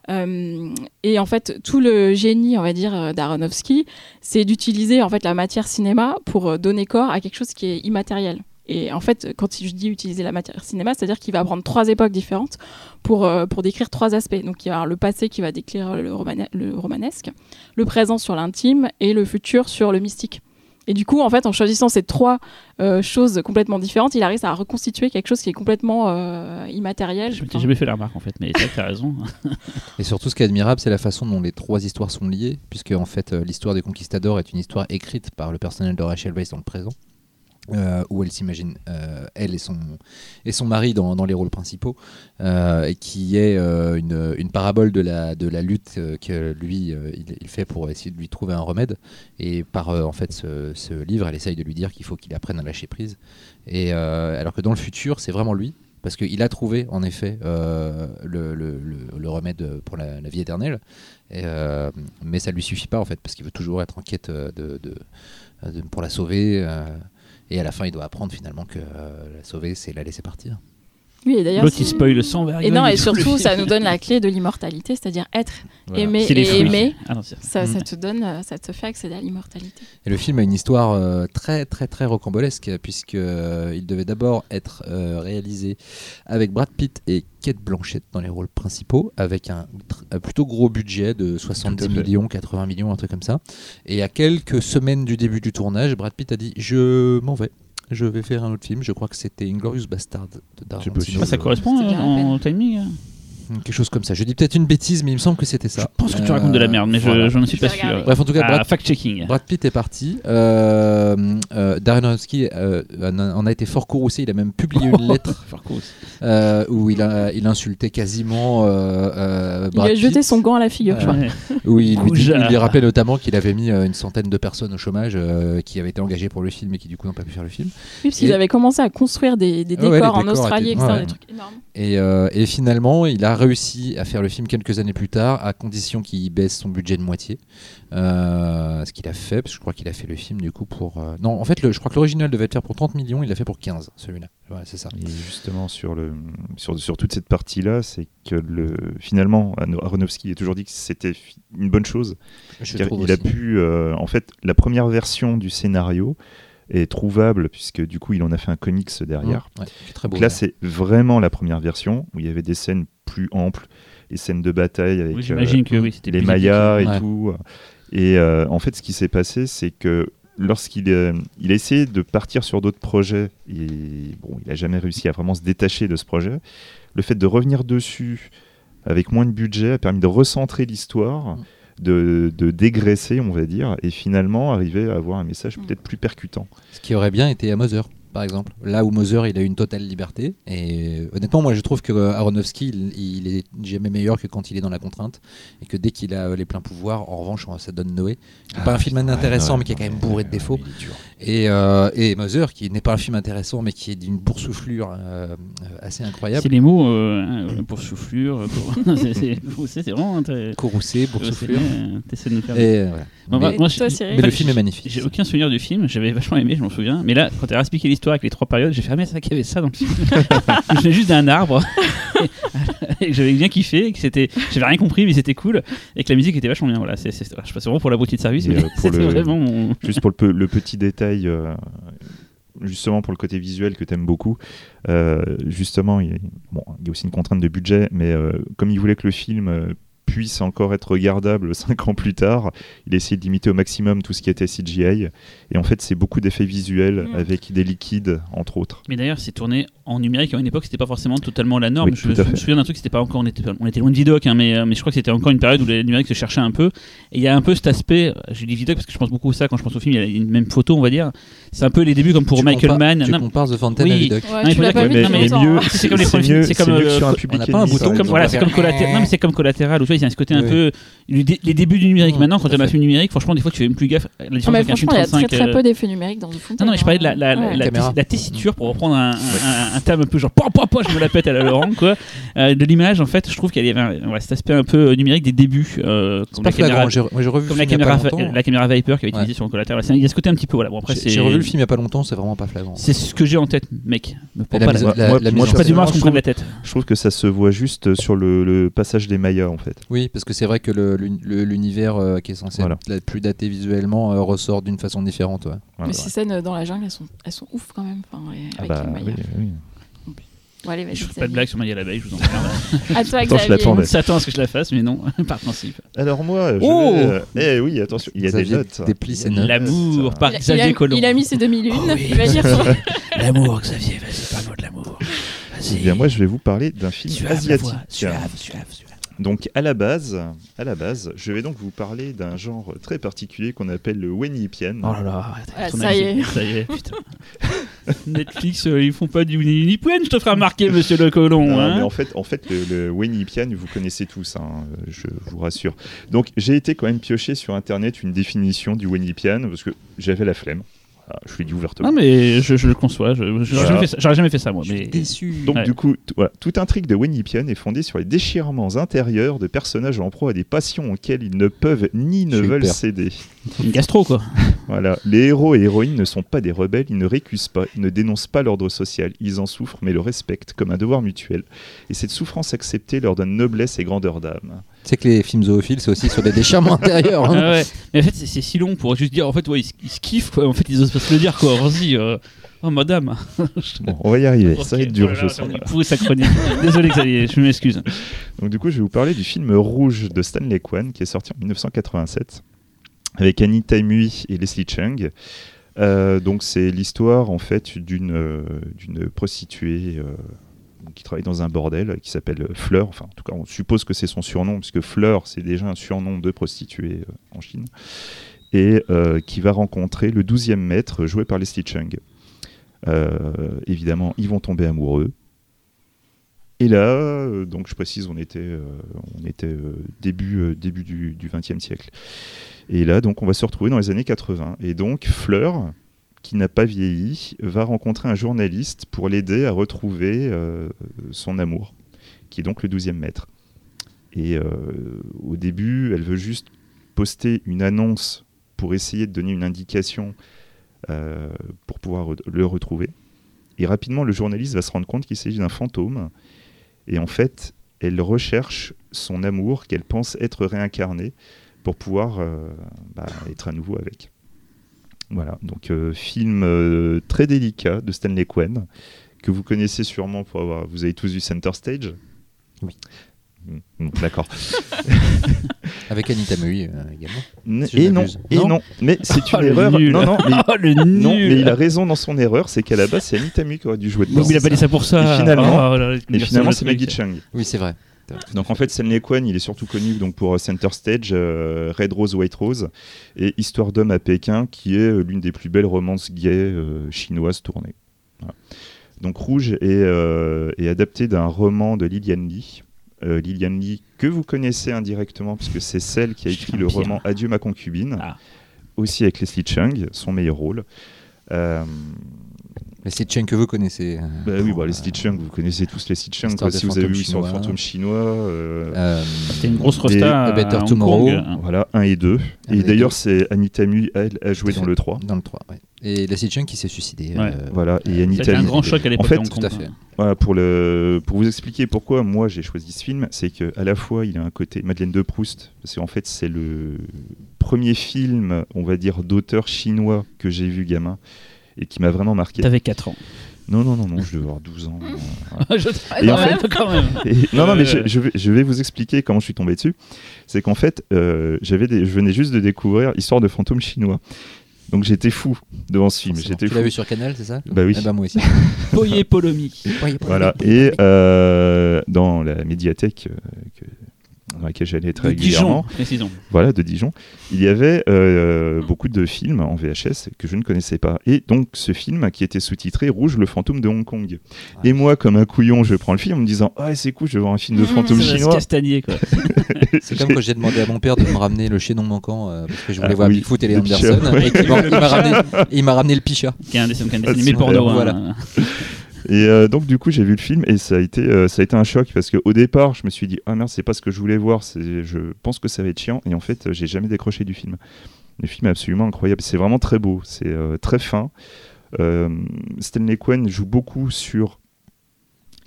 Speaker 1: Et en fait, tout le génie, on va dire, d'Aronofsky, c'est d'utiliser en fait la matière cinéma pour donner corps à quelque chose qui est immatériel. Et en fait, quand je dis utiliser la matière cinéma, c'est-à-dire qu'il va prendre trois époques différentes pour, euh, pour décrire trois aspects. Donc il va y avoir le passé qui va décrire le, romane- le romanesque, le présent sur l'intime et le futur sur le mystique. Et du coup, en fait, en choisissant ces trois euh, choses complètement différentes, il arrive à reconstituer quelque chose qui est complètement euh, immatériel.
Speaker 3: Je m'étais jamais fait la remarque en fait, mais que t'as raison.
Speaker 2: Et surtout, ce qui est admirable, c'est la façon dont les trois histoires sont liées, puisque en fait, l'histoire des conquistadors est une histoire écrite par le personnel de Rachel Weisz dans le présent. Euh, où elle s'imagine, euh, elle et son, et son mari dans, dans les rôles principaux, euh, et qui est une, une parabole de la, de la lutte que lui, il, fait pour essayer de lui trouver un remède. Et par en fait ce, ce livre, elle essaye de lui dire qu'il faut qu'il apprenne à lâcher prise. Et alors que dans le futur, c'est vraiment lui, parce qu'il a trouvé en effet le, le- le- remède pour la, vie éternelle, mais ça lui suffit pas en fait, parce qu'il veut toujours être en quête de, de- pour la sauver. Et à la fin, il doit apprendre finalement que euh, la sauver, c'est la laisser partir.
Speaker 1: Oui, et d'ailleurs.
Speaker 3: L'autre il spoil sans vergogne.
Speaker 1: Et non, et
Speaker 3: tout le
Speaker 1: surtout,
Speaker 3: film.
Speaker 1: ça nous donne la clé de l'immortalité, c'est-à-dire être
Speaker 2: Voilà.
Speaker 1: aimé et
Speaker 3: fruits.
Speaker 1: aimer.
Speaker 3: Ah non, c'est-
Speaker 1: Ça, ça te donne, euh, ça te fait accéder à l'immortalité.
Speaker 2: Et le film a une histoire euh, très très très rocambolesque puisque euh, il devait d'abord être euh, réalisé avec Brad Pitt et Kate Blanchett dans les rôles principaux, avec un, tr- un plutôt gros budget de 70
Speaker 4: Tout à fait.
Speaker 2: millions, 80 millions, un truc comme ça. Et à quelques semaines du début du tournage, Brad Pitt a dit je m'en vais. Je vais faire un autre film. Je crois que c'était Inglorious Bastard de
Speaker 4: C'est
Speaker 2: Tarantino.
Speaker 4: possible.
Speaker 3: Ah, ça correspond euh, en timing hein
Speaker 2: Quelque chose comme ça. Je dis peut-être une bêtise, mais il me semble que c'était ça.
Speaker 3: Je pense que tu
Speaker 2: Euh,
Speaker 3: racontes de la merde, mais je-
Speaker 2: voilà.
Speaker 3: je n'en suis pas sûr.
Speaker 1: regarder.
Speaker 2: Bref, en tout cas,
Speaker 3: Ah,
Speaker 2: Brad
Speaker 3: fact-checking.
Speaker 2: Brad Pitt est parti. Euh, euh, Darren Aronofsky euh, en a- été fort courroucé. Il a même publié une lettre euh, où il, a, il insultait quasiment euh, euh,
Speaker 1: Il a jeté
Speaker 2: Pitt.
Speaker 1: son gant à la figure, je crois.
Speaker 2: Où il lui, dit-
Speaker 3: Goujat.
Speaker 2: il lui rappelait notamment qu'il avait mis une centaine de personnes au chômage euh, qui avaient été engagées pour le film et qui du coup n'ont pas pu faire le film.
Speaker 1: Oui, parce qu'ils avaient commencé à construire des, des
Speaker 2: ouais,
Speaker 1: décors en
Speaker 2: décors
Speaker 1: Australie,
Speaker 2: étaient-
Speaker 1: etc.
Speaker 2: ouais.
Speaker 1: Des trucs énormes.
Speaker 2: Et, euh, et finalement, il a réussi à faire le film quelques années plus tard, à condition qu'il baisse son budget de moitié. Euh, ce qu'il a fait, parce que je crois qu'il a fait le film du coup pour. euh, Non, en fait, le- je crois que l'original devait être fait pour 30 millions, il l'a fait pour 15, celui-là. C'est ça.
Speaker 4: Et justement, sur, le, sur, sur toute cette partie-là, c'est que le, finalement, Aro- Aronofsky a toujours dit que c'était une bonne chose.
Speaker 2: Je
Speaker 4: car il a
Speaker 2: aussi.
Speaker 4: pu, euh, en fait, la première version du scénario est trouvable, puisque du coup, il en a fait un comics derrière.
Speaker 2: Ouais, très beau.
Speaker 4: Donc là, c'est vraiment la première version, où il y avait des scènes plus amples, les scènes de bataille avec
Speaker 3: Oui,
Speaker 4: euh,
Speaker 3: que oui,
Speaker 4: les
Speaker 3: plus
Speaker 4: Mayas et
Speaker 2: Ouais.
Speaker 4: tout. Et euh, en fait, ce qui s'est passé, c'est que lorsqu'il euh, il a essayé de partir sur d'autres projets, et bon, il n'a jamais réussi à vraiment se détacher de ce projet, le fait de revenir dessus avec moins de budget a permis de recentrer l'histoire,
Speaker 2: Mm.
Speaker 4: de, de dégraisser, on va dire, et finalement arriver à avoir un message
Speaker 1: Mm.
Speaker 4: peut-être plus percutant.
Speaker 2: Ce qui aurait bien été à Mother, par exemple. Là où Mother, il a une totale liberté. Et euh, honnêtement, moi, je trouve que euh, Aronofsky, il, il est jamais meilleur que quand il est dans la contrainte. Et que dès qu'il a euh, les pleins pouvoirs, en revanche, ça donne Noé. Pas un film intéressant, mais qui est quand même bourré de défauts. Et, euh, et Mother, qui n'est pas un film intéressant, mais qui est d'une boursouflure euh, euh, assez incroyable.
Speaker 3: C'est les mots euh, hein, pour. Pour... c'est- vraiment. t'es-
Speaker 2: Courroucé, boursouflure.
Speaker 3: euh, T'essaies de nous faire.
Speaker 2: Et euh, voilà.
Speaker 3: Bon,
Speaker 2: mais,
Speaker 3: bah, moi,
Speaker 1: Et toi,
Speaker 3: je-
Speaker 1: Cyril
Speaker 2: mais le film est magnifique.
Speaker 3: J'ai aucun souvenir du film, j'avais vachement aimé, je m'en souviens. Mais là, quand t'as expliqué l'histoire l'histoire avec les trois périodes. J'ai fait, ah, mais c'est vrai qu'il y avait ça dans le film. je venais juste d'un arbre. et que j'avais bien kiffé. Et que c'était, j'avais rien compris, mais c'était cool. Et que la musique était vachement bien. Voilà, c'est, c'est, je passe vraiment pour la beauté de service, mais
Speaker 4: euh,
Speaker 3: c'était
Speaker 4: le-
Speaker 3: vraiment mon.
Speaker 4: Juste pour le, petit détail, euh, justement pour le côté visuel que tu aimes beaucoup, euh, justement, il y, a, bon, il y a aussi une contrainte de budget, mais euh, comme il voulait que le film euh, puisse encore être regardable cinq ans plus tard, il a essayé de limiter au maximum tout ce qui était CGI. Et en fait, c'est beaucoup d'effets visuels
Speaker 1: Mm.
Speaker 4: avec des liquides, entre autres.
Speaker 3: Mais d'ailleurs, c'est tourné en numérique. À une époque, c'était pas forcément totalement la norme.
Speaker 4: Oui,
Speaker 3: je, me- je souviens d'un truc, c'était pas encore. On était, on était loin de Vidoc, hein, mais, euh, mais je crois que c'était encore une période où le numérique se cherchait un peu. Et il y a un peu cet aspect. euh, Je dis Vidoc parce que je pense beaucoup à ça quand je pense au film. Il y a une même photo, on va dire. C'est un peu les débuts comme pour
Speaker 2: Tu
Speaker 3: Michael
Speaker 2: compares-
Speaker 3: Mann.
Speaker 2: Tu
Speaker 3: Non,
Speaker 2: compares The Fountain
Speaker 3: Oui.
Speaker 2: à Vidoc.
Speaker 1: Ouais,
Speaker 3: c'est comme les
Speaker 4: c'est
Speaker 3: films, c'est comme, euh,
Speaker 4: sur un public
Speaker 3: c'est comme, collatéral, non, mais c'est comme collatéral. Tu vois, il y a ce côté un
Speaker 2: Oui.
Speaker 3: peu les, dé- les débuts du numérique. Maintenant, quand
Speaker 2: tout à
Speaker 3: on a un
Speaker 2: fait.
Speaker 3: film numérique, franchement, des fois, tu fais même plus gaffe. La
Speaker 1: Non,
Speaker 3: différence
Speaker 1: mais
Speaker 3: avec un film
Speaker 1: il y a très
Speaker 3: 35,
Speaker 1: très
Speaker 3: euh,
Speaker 1: peu d'effets numériques dans The Fountain.
Speaker 3: non, non, mais je parlais de la, la, la,
Speaker 1: Ouais.
Speaker 3: la,
Speaker 2: Caméra.
Speaker 3: la tessiture pour reprendre un, un, un terme un peu genre po, po, po, je me la pète à la Laurent quoi euh, de l'image en fait je trouve qu'il y avait un- ouais, cet aspect un peu euh, numérique des débuts euh, comme
Speaker 2: pas
Speaker 3: la caméra
Speaker 2: flagrant. J'ai revu
Speaker 3: comme
Speaker 2: le
Speaker 3: la
Speaker 2: film
Speaker 3: caméra, la caméra Viper qui avait été
Speaker 2: Ouais.
Speaker 3: utilisée sur le collatéral il y a ce côté un petit peu voilà bon après
Speaker 2: J'ai
Speaker 3: c'est
Speaker 2: j'ai revu le film il y a pas longtemps, c'est vraiment pas flagrant.
Speaker 3: c'est ce que j'ai en tête mec
Speaker 2: la
Speaker 3: la
Speaker 4: la- moi-
Speaker 2: la
Speaker 3: pas du mal à se comprendre la tête
Speaker 4: Je trouve que ça se voit juste sur le, le passage des Mayas, en fait.
Speaker 2: Oui, parce que c'est vrai que l'univers euh, qui est censé
Speaker 4: Voilà.
Speaker 2: être la plus daté visuellement euh, ressort d'une façon différente. ouais.
Speaker 4: Voilà.
Speaker 1: Mais ces scènes dans la jungle, elles sont, elles sont ouf quand même. Enfin,
Speaker 4: Ah
Speaker 1: avec
Speaker 4: bah,
Speaker 1: les
Speaker 4: oui,
Speaker 1: maillots.
Speaker 4: oui.
Speaker 1: Bon, allez,
Speaker 3: je fais pas de blague sur Maya l'abeille je vous en prie
Speaker 1: À toi,
Speaker 4: Attends, je
Speaker 1: Xavier.
Speaker 3: on s'attend à ce que je la fasse mais non par principe
Speaker 4: Alors moi, je
Speaker 3: Oh
Speaker 4: vais, euh, eh oui, attention, il y a
Speaker 2: Xavier
Speaker 4: des notes. des
Speaker 2: notes.
Speaker 3: L'amour par
Speaker 1: Il a-
Speaker 3: Xavier
Speaker 1: il
Speaker 3: Collomb
Speaker 1: il a mis ses demi-lunes.
Speaker 3: Oh oui.
Speaker 1: Il va dire son-
Speaker 3: l'amour Xavier vas-y parle-moi de l'amour
Speaker 4: Eh
Speaker 3: vas-y
Speaker 4: bien, moi, je vais vous parler d'un film
Speaker 3: suave
Speaker 4: asiatique.
Speaker 3: suave suave suave
Speaker 4: Donc, à la base, à la base, je vais donc vous parler d'un genre très particulier qu'on appelle le Wenyipian.
Speaker 3: Oh là là,
Speaker 1: Ah, ça y est.
Speaker 3: Ça y est, putain. Netflix, euh, ils font pas du Unipuen, je te ferai remarquer, monsieur le colon.
Speaker 4: Non,
Speaker 3: hein.
Speaker 4: mais en fait, en fait le, le Wenyipian, vous connaissez tous, hein, je vous rassure. Donc, j'ai été quand même piocher sur Internet une définition du Wenyipian, parce que j'avais la flemme. Voilà, je l'ai dit ouvertement.
Speaker 3: Non, mais je, je le conçois, je- je- j'aurais
Speaker 4: Voilà.
Speaker 3: jamais, fait ça- j'aurais jamais fait ça, moi. Mais...
Speaker 2: déçu.
Speaker 4: Donc
Speaker 3: Ouais.
Speaker 4: du coup, voilà, toute intrigue de Wenyipian est fondée sur les déchirements intérieurs de personnages en proie à des passions auxquelles ils ne peuvent ni ne
Speaker 2: Super.
Speaker 4: veulent céder.
Speaker 3: Une gastro, quoi.
Speaker 4: Voilà, les héros et héroïnes ne sont pas des rebelles, ils ne récusent pas, ils ne dénoncent pas l'ordre social, ils en souffrent mais le respectent comme un devoir mutuel. Et cette souffrance acceptée leur donne noblesse et grandeur d'âme.
Speaker 2: Tu sais que les films zoophiles, c'est aussi sur des déchirements intérieurs. hein.
Speaker 3: Ah ouais. Mais en fait, c'est si long pour juste dire, en fait, ouais, ils, se- ils se kiffent, quoi. En fait, ils osent pas se le dire, quoi. Vas-y, euh, oh, madame.
Speaker 4: Bon, on va y arriver, ça va être dur,
Speaker 3: oh là
Speaker 4: je sens.
Speaker 3: pourri sa chronique. Désolé, Xavier, je m'excuse.
Speaker 4: Donc du coup, je vais vous parler du film Rouge de Stanley Kwan qui est sorti en 1987 avec Anita Mui et Leslie Chung. Euh, donc c'est l'histoire en fait d'une euh, d'une prostituée euh, qui travaille dans un bordel qui s'appelle Fleur. Enfin, en tout cas, on suppose que c'est son surnom puisque Fleur c'est déjà un surnom de prostituée euh, en Chine et euh, qui va rencontrer le 12e maître joué par Leslie Chung. Euh, évidemment, ils vont tomber amoureux. Et là, euh, donc je précise, on était, euh, on était euh, début, euh, début du XXe siècle. Et là, donc, on va se retrouver dans les années 80. Et donc, Fleur, qui n'a pas vieilli, va rencontrer un journaliste pour l'aider à retrouver euh, son amour, qui est donc le 12e maître. Et euh, au début, elle veut juste poster une annonce pour essayer de donner une indication euh, pour pouvoir le retrouver. Et rapidement, le journaliste va se rendre compte qu'il s'agit d'un fantôme. Et en fait, elle recherche son amour qu'elle pense être réincarné pour pouvoir bah, être à nouveau avec. Voilà, donc euh, film euh, très délicat de Stanley Kwen, que vous connaissez sûrement pour avoir... Vous avez tous vu Center Stage?
Speaker 2: Oui.
Speaker 4: D'accord.
Speaker 2: Avec Anita Mui euh, également. Si
Speaker 4: et non, et
Speaker 2: Non
Speaker 4: non, mais c'est
Speaker 3: Oh,
Speaker 4: une
Speaker 3: le
Speaker 4: erreur.
Speaker 3: nul.
Speaker 4: Non, non, mais,
Speaker 3: Oh, le
Speaker 4: non, mais il a raison dans son erreur, c'est qu'à la base, c'est Anita Mui qui aurait dû jouer dedans.
Speaker 3: Non, mais il a pas dit ça pour ça.
Speaker 4: Et finalement-
Speaker 3: Oh là là,
Speaker 4: Et finalement,
Speaker 3: le
Speaker 4: c'est. Maggie Chung.
Speaker 2: Oui, c'est vrai.
Speaker 4: Donc en fait, Stanley Kwan, il est surtout connu donc pour euh, Center Stage, euh, Red Rose, White Rose et Histoire d'homme à Pékin, qui est euh, l'une des plus belles romances gays euh, chinoises tournées. Voilà. Donc Rouge est, euh, est adapté d'un roman de Lilian Lee. Lilian Lee, que vous connaissez indirectement, puisque c'est celle qui a écrit le roman Adieu ma concubine,
Speaker 3: Ah.
Speaker 4: aussi avec Leslie Chung, son meilleur rôle. Euh,
Speaker 2: Les sitchens que vous connaissez. euh,
Speaker 4: Bah oui, bah, les
Speaker 2: euh,
Speaker 4: Stitchung, vous connaissez tous les
Speaker 2: des
Speaker 4: Si vous avez vu sur le
Speaker 2: chinois.
Speaker 4: fantôme chinois, euh,
Speaker 2: euh,
Speaker 3: C'était une grosse
Speaker 4: Des-
Speaker 3: rosta
Speaker 2: A Better
Speaker 3: à Hong
Speaker 2: Tomorrow.
Speaker 3: Kong.
Speaker 4: voilà, 1 et 2.
Speaker 2: Un
Speaker 4: Et d'ailleurs,
Speaker 2: deux.
Speaker 4: c'est Anita Mui, elle, a joué dans
Speaker 2: fait.
Speaker 4: le 3.
Speaker 2: Dans le 3, ouais. Et la sitchung qui s'est suicidée.
Speaker 3: Ouais.
Speaker 2: euh,
Speaker 4: Voilà, et
Speaker 3: C'était
Speaker 4: Anita
Speaker 3: un
Speaker 4: Mui.
Speaker 3: grand choc à l'époque
Speaker 4: fait,
Speaker 3: à Hong
Speaker 2: tout à fait.
Speaker 4: Voilà, pour, le, pour vous expliquer pourquoi moi j'ai choisi ce film, c'est que à la fois il a un côté Madeleine de Proust, parce qu'en fait c'est le premier film, on va dire, d'auteur chinois que j'ai vu gamin et qui m'a vraiment marqué.
Speaker 3: T'avais 4 ans.
Speaker 4: Non, non, non, non, je devais avoir 12 ans. euh,
Speaker 3: Je-
Speaker 4: Et en
Speaker 3: quand même, quand même.
Speaker 4: Et- non, non, mais je,
Speaker 3: Euh.
Speaker 4: je vais, je vais vous expliquer comment je suis tombé dessus. C'est qu'en fait, euh, j'avais des, je venais juste de découvrir Histoire de fantômes chinois. Donc j'étais fou devant ce film. J'étais
Speaker 2: Tu l'as vu sur Canal, c'est ça?
Speaker 4: Bah oui.
Speaker 2: Eh ben, moi aussi.
Speaker 3: Poyer Polomi.
Speaker 4: Voilà. Et euh, dans la médiathèque euh, que- dans laquelle j'allais très
Speaker 3: De Dijon, précisons.
Speaker 4: voilà, de Dijon, il y avait euh, beaucoup de films en VHS que je ne connaissais pas. Et donc ce film qui était sous-titré Rouge, le fantôme de Hong Kong. Et moi, comme un couillon, je prends le film en me disant Ah, c'est cool, je vais voir un film de fantôme
Speaker 3: va se
Speaker 4: chinois.
Speaker 3: castagner, quoi.
Speaker 2: C'est comme quand j'ai demandé à mon père de me ramener le chaînon manquant euh, parce que je voulais
Speaker 4: Ah
Speaker 2: voir
Speaker 4: oui,
Speaker 2: Bigfoot et les
Speaker 4: le
Speaker 2: Anderson
Speaker 4: ouais.
Speaker 2: et il m'a ramené, le Picha.
Speaker 3: Qui est un dessin, qui est un
Speaker 4: Ah,
Speaker 3: animé
Speaker 4: super,
Speaker 3: porno. hein.
Speaker 2: voilà.
Speaker 4: Et euh, donc du coup j'ai vu le film et ça a été euh, ça a été un choc parce qu'au départ je me suis dit ah merde c'est pas ce que je voulais voir je pense que ça va être chiant et en fait euh, j'ai jamais décroché du film. Le film est absolument incroyable c'est vraiment très beau c'est très fin. Stanley Kwen joue beaucoup sur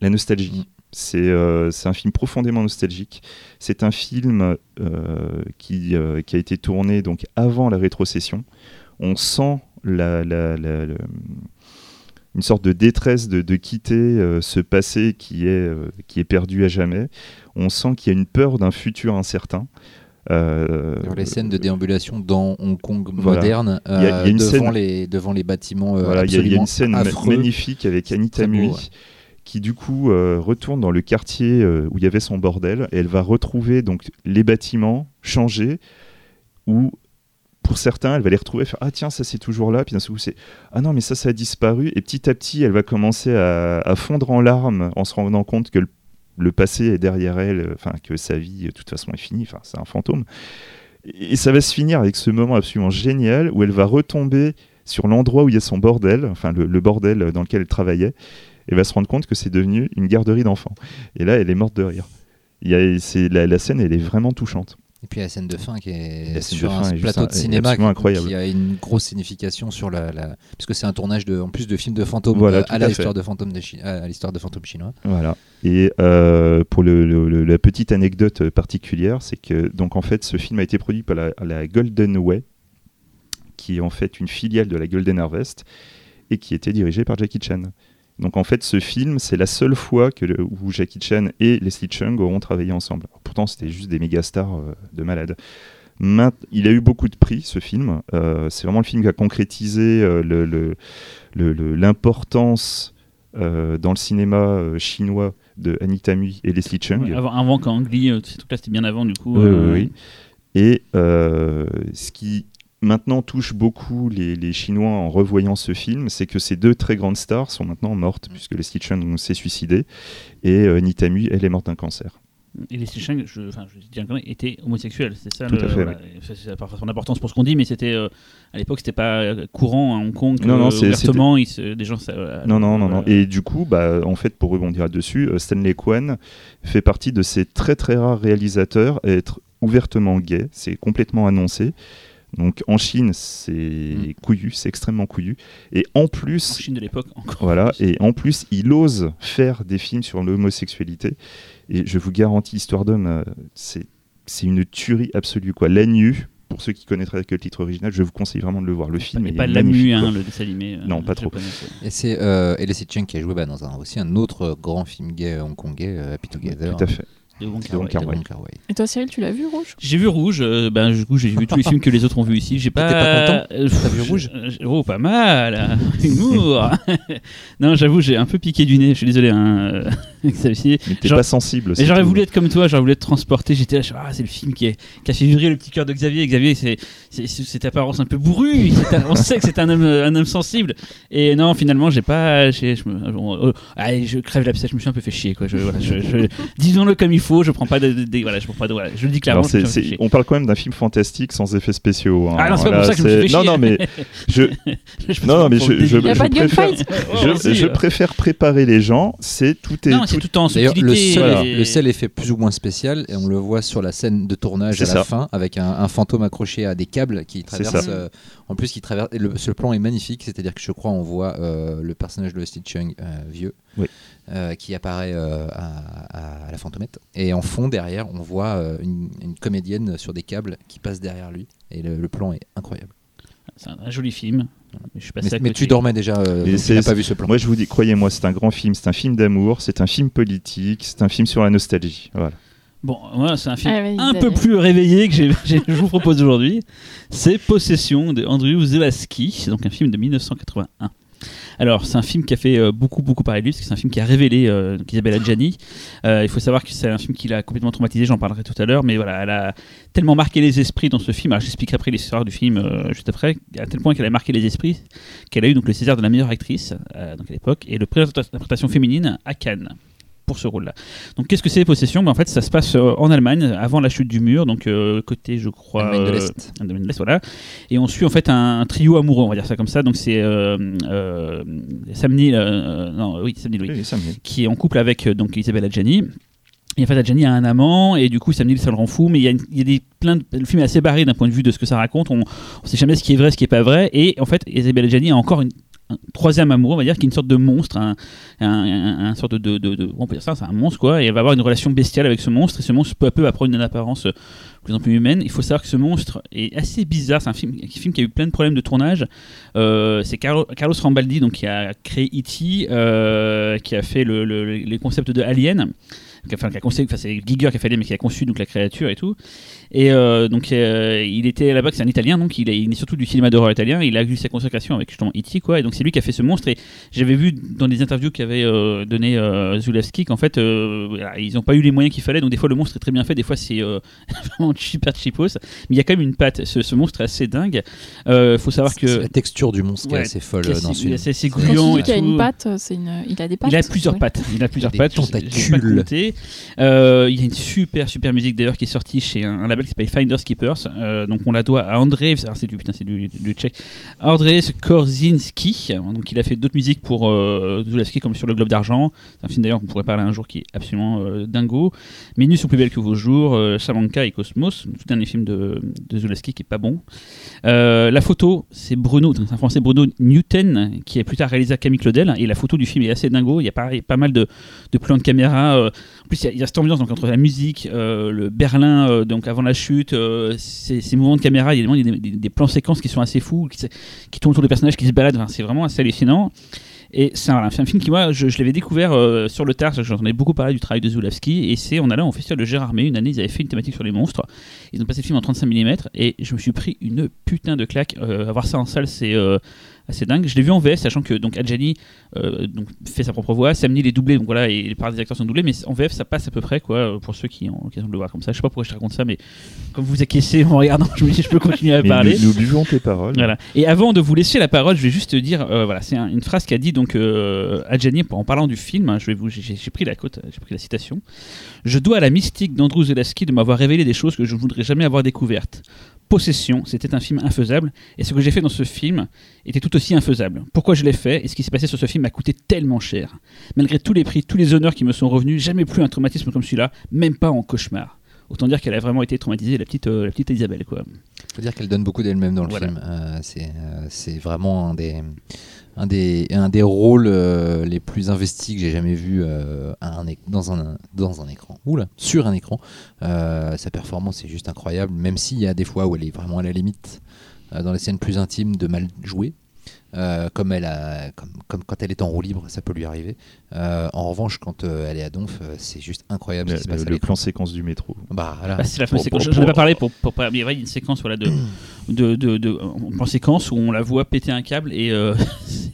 Speaker 4: la nostalgie. C'est un film profondément nostalgique. C'est un film qui, qui a été tourné donc avant la rétrocession. On sent la, une sorte de détresse de, de quitter euh, ce passé qui est, euh, qui est perdu à jamais. On sent qu'il y a une peur d'un futur incertain. Euh,
Speaker 2: Alors, les scènes de déambulation dans Hong Kong
Speaker 4: Voilà.
Speaker 2: moderne
Speaker 4: Il y a- il y a
Speaker 2: euh,
Speaker 4: une
Speaker 2: devant,
Speaker 4: scène-
Speaker 2: les, devant les bâtiments euh,
Speaker 4: Voilà, il y, a- y une scène ma-
Speaker 2: affreux.
Speaker 4: magnifique avec Anita Mui
Speaker 2: ouais.
Speaker 4: qui du coup euh, retourne dans le quartier euh, où il y avait son bordel et elle va retrouver donc les bâtiments changés où pour certains elle va les retrouver faire ah tiens ça c'est toujours là puis d'un coup c'est ah non mais ça ça a disparu et petit à petit elle va commencer à, fondre en larmes en se rendant compte que le, passé est derrière elle enfin que sa vie de toute façon est finie enfin c'est un fantôme et ça va se finir avec ce moment absolument génial où elle va retomber sur l'endroit où il y a son bordel, enfin le, bordel dans lequel elle travaillait, et va se rendre compte que c'est devenu une garderie d'enfants. Et là, elle est morte de rire. C'est, la scène, elle est vraiment touchante.
Speaker 2: Et puis la scène de fin qui est sur un
Speaker 4: est
Speaker 2: plateau de cinéma qui,
Speaker 4: incroyable.
Speaker 2: qui a une grosse signification sur la, la... parce que c'est un tournage de en plus de films de fantômes
Speaker 4: Voilà,
Speaker 2: euh, à
Speaker 4: à
Speaker 2: la
Speaker 4: fait.
Speaker 2: histoire de fantômes de Chi- à l'histoire de fantômes chinois.
Speaker 4: Voilà. Et euh, pour le, le- le- la petite anecdote particulière, c'est que donc en fait, ce film a été produit par la, la Golden Way, qui est en fait une filiale de la Golden Harvest et qui était dirigée par Jackie Chan. Donc en fait, ce film, c'est la seule fois que le- où Jackie Chan et Leslie Chung auront travaillé ensemble. Alors, pourtant, c'était juste des méga stars euh, de malades. Maint- il a eu beaucoup de prix, ce film. Euh, c'est vraiment le film qui a concrétisé euh, l'importance dans le cinéma chinois de Anita Mui et Leslie Chung.
Speaker 3: Ouais, avant, avant Lee, euh, ces trucs-là, c'était bien avant, du coup.
Speaker 4: Oui, oui. Et ce qui maintenant touche beaucoup les, les Chinois en revoyant ce film, c'est que ces deux très grandes stars sont maintenant mortes, puisque Leslie Chung s'est suicidée et euh, elle est morte d'un cancer.
Speaker 3: Et les Chang, je, enfin, je dis un connerie, était homosexuel, c'est ça
Speaker 4: Tout
Speaker 3: le,
Speaker 4: à fait,
Speaker 3: voilà. Ça n'a pas son importance pour ce qu'on dit, mais c'était euh, à l'époque, c'était pas euh, courant à Hong Kong.
Speaker 4: Non, non,
Speaker 3: euh,
Speaker 4: c'est-
Speaker 3: ouvertement, se- des gens. Ça, voilà,
Speaker 4: Non, non, non, non. Et du coup, bah, en fait, pour rebondir là-dessus, euh, Stanley Kwan fait partie de ces très très rares réalisateurs à être ouvertement gay. C'est complètement annoncé. Donc en Chine, c'est
Speaker 3: Mm.
Speaker 4: couillu, c'est extrêmement couillu. Et en
Speaker 3: En
Speaker 4: plus,
Speaker 3: Chine de l'époque encore.
Speaker 4: Voilà, et en plus, il ose faire des films sur l'homosexualité. Et je vous garantis, Histoire d'homme, euh, c'est c'est une tuerie absolue. quoi. La nu, pour ceux qui connaîtraient que le titre original, je vous conseille vraiment de le voir. Le film
Speaker 3: Et
Speaker 4: est
Speaker 3: pas Lamu, hein, le dessin animé. euh,
Speaker 4: Non, pas trop.
Speaker 2: Et c'est euh, Chung qui a joué bah, dans un, aussi un autre grand film gay hongkongais, euh, Happy Together.
Speaker 4: Tout à fait.
Speaker 3: De.
Speaker 1: Et toi, Cyril, tu l'as vu, Rouge?
Speaker 3: J'ai vu Rouge, euh, ben, du coup j'ai vu tous les films que les autres ont vus ici. J'ai pas.
Speaker 2: pas content?
Speaker 3: Euh,
Speaker 2: T'as vu Rouge?
Speaker 3: je- Oh, pas mal Humour Non, j'avoue, j'ai un peu piqué du nez, je suis désolé. Hein, euh, Xavier.
Speaker 4: Mais t'es
Speaker 3: Genre-
Speaker 4: pas sensible.
Speaker 3: Mais
Speaker 4: c'est
Speaker 3: j'aurais
Speaker 4: tout.
Speaker 3: voulu être comme toi, j'aurais voulu être transporté. J'étais là, je- ah, c'est le film qui, est, qui a fait vibrer le petit cœur de Xavier. Et Xavier, c'est c'est- c'est- cette apparence un peu bourrue. C'est un- on sait que c'est un homme, un homme sensible. Et non, finalement, j'ai pas. j'ai- Je, me, on- oh, allez, je crève l'abcès, je me suis un peu fait chier. Quoi. Je, voilà, je- je- Disons-le comme il faux, je prends pas de, de- de- voilà, je prends pas de, voilà, je le dis clairement.
Speaker 4: Alors, c'est-
Speaker 3: je-
Speaker 4: c'est-
Speaker 3: je-
Speaker 4: on parle quand même d'un film fantastique sans effets spéciaux. hein.
Speaker 3: Ah non, c'est pas
Speaker 4: Voilà,
Speaker 3: pour ça que je me suis fait
Speaker 4: Non,
Speaker 3: chier.
Speaker 4: non, mais je,
Speaker 3: je-
Speaker 4: non, non, mais je, je, je
Speaker 1: pas de
Speaker 4: préfère,
Speaker 1: gunfight
Speaker 4: je,
Speaker 3: aussi,
Speaker 4: je préfère préparer les gens. C'est tout est
Speaker 3: Non,
Speaker 4: tout-
Speaker 3: c'est tout en
Speaker 2: le seul,
Speaker 3: et-
Speaker 2: le seul effet plus ou moins spécial, et on le voit sur la scène de tournage
Speaker 4: C'est
Speaker 2: à la fin, avec un, un fantôme accroché à des câbles qui traverse. euh, en plus, qui traverse. le, ce plan est magnifique, c'est-à-dire que je crois on voit euh, le personnage de Stitch Chung euh, vieux,
Speaker 4: Oui.
Speaker 2: euh, qui apparaît euh, à, à- à la fantomette, et en fond derrière, on voit euh, une, une comédienne sur des câbles qui passe derrière lui, et le, le plan est incroyable.
Speaker 3: C'est un, un joli film. Je suis passé
Speaker 2: Mais, tu dormais déjà, euh, tu n'as pas vu ce plan.
Speaker 4: Moi, je vous dis, croyez-moi, c'est un grand film. C'est un film d'amour. C'est un film politique. C'est un film sur la nostalgie. Voilà.
Speaker 3: Bon, c'est un film
Speaker 1: Ah oui,
Speaker 3: un peu plus réveillé que je vous propose aujourd'hui. C'est Possession de Andrew Zelaski. C'est donc un film de 1981. Alors, c'est un film qui a fait euh, beaucoup, beaucoup parler de lui, parce que c'est un film qui a révélé euh, Adjani. Euh, il faut savoir que c'est un film qui l'a complètement traumatisé, j'en parlerai tout à l'heure, mais voilà, elle a tellement marqué les esprits dans ce film. Alors, j'expliquerai après l'histoire du film juste après, à tel point qu'elle a marqué les esprits qu'elle a eu donc le César de la meilleure actrice donc à l'époque et le prix d'interprétation féminine à Cannes pour ce rôle-là. Donc qu'est-ce que c'est Possession? Ben, En fait, ça se passe euh, en Allemagne avant la chute du mur, donc euh, côté, je crois,
Speaker 2: Allemagne de
Speaker 3: euh,
Speaker 2: l'Est.
Speaker 3: Allemagne de l'Est, voilà. Et on suit en fait un, un trio amoureux, on va dire ça comme ça. Donc c'est euh, Sam Neill, non, oui, Sam Neill, oui, qui est en couple avec donc Isabelle Adjani. Et en fait, Adjani a un amant, et du coup, Sam Neill, ça le rend fou, mais il y a, une- il y a des, plein de, le film est assez barré d'un point de vue de ce que ça raconte. On ne sait jamais ce qui est vrai, ce qui est pas vrai. Et en fait, Isabelle Adjani a encore une, un troisième amour, on va dire, qui est une sorte de monstre, un, un, sorte de, de, on peut dire ça, c'est un monstre quoi, et elle va avoir une relation bestiale avec ce monstre, et ce monstre peu à peu va prendre une apparence euh, plus en plus humaine. Il faut savoir que ce monstre est assez bizarre, c'est un film, un film qui a eu plein de problèmes de tournage. Euh, c'est Carlo- Carlos Rambaldi donc qui a créé E.T., euh, qui a fait le, le- les concepts de Alien. Enfin, qui a conçu, enfin, c'est Giger qui a fait Alien, mais qui a conçu donc la créature et tout. Et euh, donc, euh, il était là-bas, c'est un Italien, donc il est, il est surtout du cinéma d'horreur italien. Il a eu sa consécration avec justement E.T., quoi. Et donc, c'est lui qui a fait ce monstre. Et j'avais vu dans des interviews qu'avait euh, donné euh, Zulawski qu'en fait, euh, ils n'ont pas eu les moyens qu'il fallait. Donc, des fois, le monstre est très bien fait, des fois, c'est euh, vraiment super cheapos. Mais il y a quand même une patte. Ce, ce monstre est assez dingue. Euh, faut savoir que.
Speaker 2: la texture du monstre
Speaker 3: Ouais,
Speaker 2: est assez folle dans ce film.
Speaker 3: c'est assez
Speaker 1: Quand
Speaker 3: gluant
Speaker 1: tu
Speaker 3: et
Speaker 1: dis qu'il a
Speaker 3: tout.
Speaker 1: une patte, c'est une... il a des pattes.
Speaker 3: Il a plusieurs
Speaker 1: ouais.
Speaker 3: pattes. Il a plusieurs
Speaker 2: des
Speaker 3: pattes. pas
Speaker 2: tentacules.
Speaker 3: Euh, il y a une super super musique d'ailleurs qui est sortie chez un, un label qui s'appelle Finders Keepers. Euh, donc on la doit à André. alors c'est du putain, c'est du, du tchèque. André Korzinski. Donc il a fait d'autres musiques pour euh, comme sur le Globe d'argent. C'est un film d'ailleurs qu'on pourrait parler un jour qui est absolument euh, dingo. Minus sont plus belles que vos jours. Euh, Samanka et Cosmos. Tout dernier film de, de Zulawski qui est pas bon. La photo, c'est Bruno, c'est un français Bruno Newton, qui est plus tard réalisé à Camille Claudel. Et la photo du film est assez dingo. Il y a pareil, pas mal de, de plans de caméra. en plus, il y a- y, a cette ambiance donc, entre la musique, le Berlin, donc avant la chute, euh, ces, mouvements de caméra. Il y a, des, plans séquences qui sont assez fous, qui, tournent autour des personnages qui se baladent. C'est vraiment assez hallucinant. Et c'est un, film qui, moi, je, l'avais découvert euh, sur le tard, j'entendais beaucoup parler du travail de Zulawski, et c'est en allant au festival de Gérardmer, une année, ils avaient fait une thématique sur les monstres, ils ont passé le film en 35 mm, et je me suis pris une putain de claque. Euh, avoir ça en salle, c'est euh, assez dingue. Je l'ai vu en VF, sachant que donc Adjani euh, donc, fait sa propre voix, Sam Neill est doublé, donc voilà, et les parts des acteurs sont doublés, mais en VF, ça passe à peu près, quoi, euh, pour ceux qui ont l'occasion de le voir comme ça. Je sais pas pourquoi je te raconte ça, mais comme vous acquiescez en regardant, je me dis, je peux continuer à
Speaker 4: Mais
Speaker 3: parler.
Speaker 4: nous, nous buvons tes paroles.
Speaker 3: Voilà. Et avant de vous laisser la parole, je vais juste te dire, euh, voilà, c'est un- une phrase qu'a dit donc euh, Adjani en parlant du film. hein, je vais vous, j'ai, j'ai pris la côte, j'ai pris la citation. Je dois à la mystique d'Andrew Zelaski de m'avoir révélé des choses que je ne voudrais jamais avoir découvertes. Possession, c'était un film infaisable, et ce que j'ai fait dans ce film était tout aussi infaisable. Pourquoi je l'ai fait et ce qui s'est passé sur ce film m'a coûté tellement cher. Malgré tous les prix, tous les honneurs qui me sont revenus, jamais plus un traumatisme comme celui-là, même pas en cauchemar. Autant dire qu'elle a vraiment été traumatisée, la petite, euh, la petite Isabelle, quoi.
Speaker 2: faut dire qu'elle donne beaucoup d'elle-même dans le
Speaker 3: Voilà.
Speaker 2: film. Euh, c'est, euh, c'est vraiment un des, un des, un des rôles euh, les plus investis que j'ai jamais vu euh, un dans, un, dans un écran. Oula, sur un écran. Euh, sa performance est juste incroyable, même s'il y a des fois où elle est vraiment à la limite, euh, dans les scènes plus intimes, de mal jouer. Euh, comme, elle a, comme, comme quand elle est en roue libre, ça peut lui arriver. Euh, en revanche, quand euh, elle est à Donf, euh, c'est juste incroyable
Speaker 4: Le,
Speaker 2: ce qui se passe
Speaker 4: le plan séquence du métro.
Speaker 2: Bah, voilà.
Speaker 3: Bah, c'est la fin
Speaker 4: Pour-
Speaker 3: séquence.
Speaker 4: pour-
Speaker 3: Je n'en ai pas
Speaker 4: pour-
Speaker 3: parlé pour, pour ouais, il y a une séquence voilà, de, de, de, de- en plan séquence où on la voit péter un câble et euh.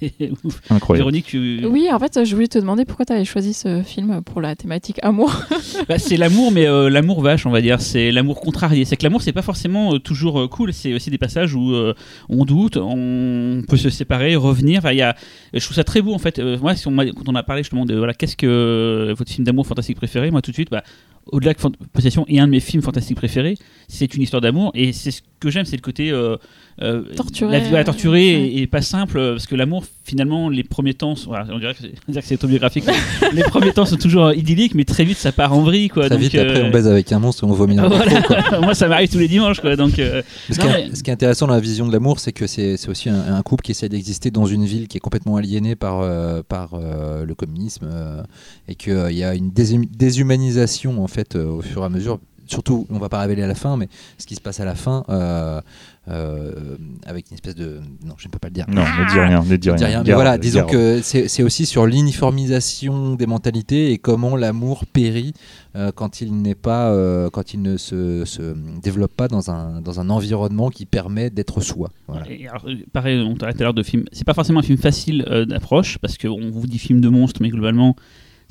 Speaker 4: Incroyable.
Speaker 3: Véronique, tu-
Speaker 1: Oui, en fait, je voulais te demander pourquoi tu avais choisi ce film pour la thématique amour.
Speaker 3: Bah, c'est l'amour, mais euh, l'amour vache, on va dire. C'est l'amour contrarié. C'est que l'amour, c'est pas forcément euh, toujours euh, cool. C'est aussi des passages où euh, on doute, on peut se séparer, revenir. Enfin, il y a, je trouve ça très beau en fait. Euh, moi, si on m'a- quand on a parlé justement de voilà, qu'est-ce que votre film d'amour fantastique préféré, moi tout de suite, bah, au-delà que Possession est un de mes films fantastiques préférés, c'est une histoire d'amour et c'est ce que j'aime, c'est le côté euh, euh,
Speaker 1: Torturé,
Speaker 3: la vie voilà, torturée
Speaker 1: ouais.
Speaker 3: et, et pas simple euh, parce que l'amour finalement les premiers temps, sont- voilà, on dirait que c'est, autobiographique. les premiers temps sont toujours euh, idylliques, mais très vite ça part en vrille quoi.
Speaker 2: Très
Speaker 3: donc,
Speaker 2: vite, après,
Speaker 3: euh,
Speaker 2: on baise avec un monstre et on vomit dans le
Speaker 3: voilà.
Speaker 2: micro, quoi.
Speaker 3: Moi ça m'arrive tous les dimanches quoi. Donc euh,
Speaker 2: Ce,
Speaker 3: Non,
Speaker 2: qui est,
Speaker 3: mais-
Speaker 2: ce qui est intéressant dans la vision de l'amour, c'est que c'est aussi un, un couple qui essaie d'exister dans une ville qui est complètement aliénée par, euh, par euh, le communisme euh, et qu'il y a une déshum- déshumanisation en fait euh, au fur et à mesure. Surtout, on va pas révéler à la fin, mais ce qui se passe à la fin, euh, avec une espèce de... Non, je ne peux pas le dire.
Speaker 4: Non, ne dis rien, ne dis rien.
Speaker 2: dis rien, mais
Speaker 4: Garde,
Speaker 2: voilà, disons
Speaker 4: garde.
Speaker 2: que c'est aussi sur l'uniformisation des mentalités et comment l'amour périt euh, quand il n'est pas, euh, quand il ne se, se développe pas dans un, dans un environnement qui permet d'être soi. Voilà.
Speaker 3: Et alors, euh, pareil, on parlait tout à l'heure de film. C'est pas forcément un film facile euh, d'approche parce qu'on vous dit film de monstre, mais globalement,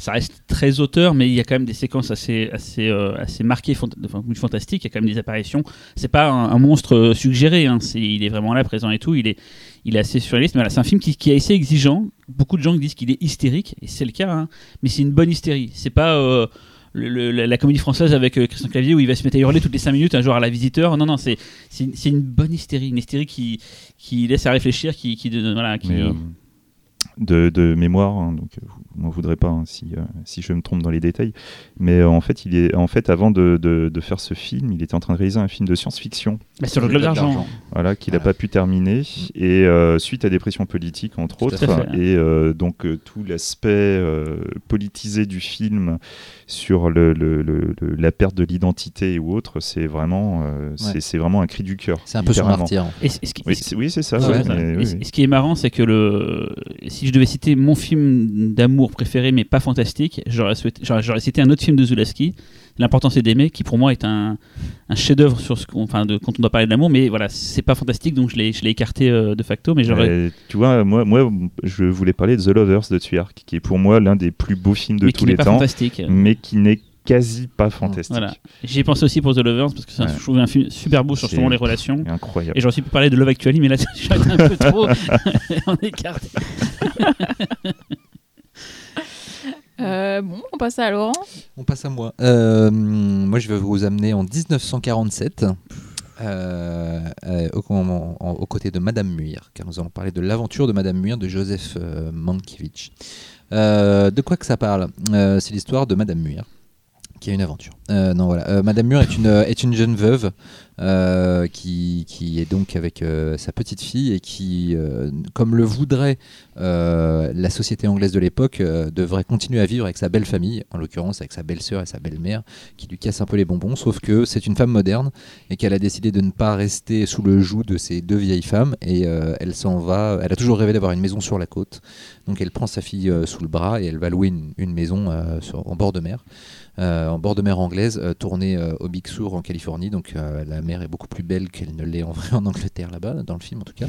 Speaker 3: ça reste très auteur. Mais il y a quand même des séquences assez, assez, euh, assez marquées, fant- fantastiques. Il y a quand même des apparitions. C'est pas un, monstre euh, suggéré. hein. Il est vraiment là, présent et tout. Il est, il est assez surréaliste. Mais voilà, c'est un film qui, est assez exigeant. Beaucoup de gens disent qu'il est hystérique, et c'est le cas. hein. Mais c'est une bonne hystérie. C'est pas euh, la, comédie française avec Christian Clavier où il va se mettre à hurler toutes les 5 minutes, un jour à la visiteur. Non, non, c'est une- bonne hystérie, une hystérie qui, qui laisse à réfléchir, qui, voilà,
Speaker 4: de, de mémoire, hein, donc euh, vous m'en voudrez pas hein, si, euh, si je me trompe dans les détails. Mais euh, en fait, il est en fait avant de, de- de faire ce film, il était en train de réaliser un film de science-fiction,
Speaker 3: Bah, sur le globe d'argent.
Speaker 4: voilà, qu'il n'a
Speaker 2: Voilà.
Speaker 4: pas pu terminer, et euh, suite à des pressions politiques entre
Speaker 2: Tout
Speaker 4: autres,
Speaker 3: fait.
Speaker 4: et euh, donc euh, tout l'aspect euh, politisé du film sur le, le- le- le- la perte de l'identité ou autre, c'est vraiment, euh, c'est-
Speaker 2: Ouais.
Speaker 4: c'est vraiment un cri du cœur.
Speaker 2: C'est un peu son martyr. en fait.
Speaker 3: Et, ce qui-
Speaker 4: Oui, c'est oui, c'est ça.
Speaker 2: Ouais,
Speaker 4: ouais,
Speaker 2: ouais,
Speaker 4: mais
Speaker 3: et
Speaker 4: oui,
Speaker 3: c-
Speaker 4: oui.
Speaker 3: et ce qui est marrant, c'est que le, si je devais citer mon film d'amour préféré, mais pas fantastique, j'aurais, souhaité- j'aurais, j'aurais cité un autre film de Zulaski, L'important c'est d'aimer, qui pour moi est un, un chef-d'œuvre sur ce qu'on, enfin, de, quand on doit parler de l'amour, mais voilà, c'est pas fantastique, donc je l'ai, je l'ai écarté euh, de facto, mais j'aurais.
Speaker 4: Euh, tu vois, moi, moi, je voulais parler de The Lovers de Tuyark, qui est pour moi l'un des plus beaux films de
Speaker 3: mais
Speaker 4: tous les temps, mais qui n'est quasi pas fantastique.
Speaker 3: Voilà. J'y ai pensé aussi pour The Lovers, parce que c'est
Speaker 4: Ouais.
Speaker 3: je trouve un film super beau sur justement les relations.
Speaker 4: Incroyable.
Speaker 3: Et aussi pu parler de Love Actually, mais là, j'ai été un peu trop en écarté.
Speaker 1: Euh, bon, on passe à Laurent.
Speaker 2: On passe à moi. Euh, moi, je vais vous amener en 1947. euh, euh, au, en- en- aux côtés de Madame Muir, car nous allons parler de l'aventure de Madame Muir de Joseph euh, Mankiewicz. Euh, de quoi que ça parle? Euh, C'est l'histoire de Madame Muir, qui a une aventure. Euh, non, voilà. Euh, Madame Muir est une, est une jeune veuve euh, qui, qui est donc avec euh, sa petite fille et qui, euh, comme le voudrait euh, la société anglaise de l'époque, euh, devrait continuer à vivre avec sa belle famille, en l'occurrence avec sa belle-sœur et sa belle-mère, qui lui cassent un peu les bonbons, sauf que c'est une femme moderne et qu'elle a décidé de ne pas rester sous le joug de ces deux vieilles femmes et euh, elle s'en va. Elle a toujours rêvé d'avoir une maison sur la côte, donc elle prend sa fille euh, sous le bras et elle va louer une, maison euh, en bord de mer. euh, en bord de mer anglaise, euh, tournée euh, au Big Sur en Californie. Donc euh, la mer est beaucoup plus belle qu'elle ne l'est en vrai en Angleterre là-bas, dans le film en tout cas.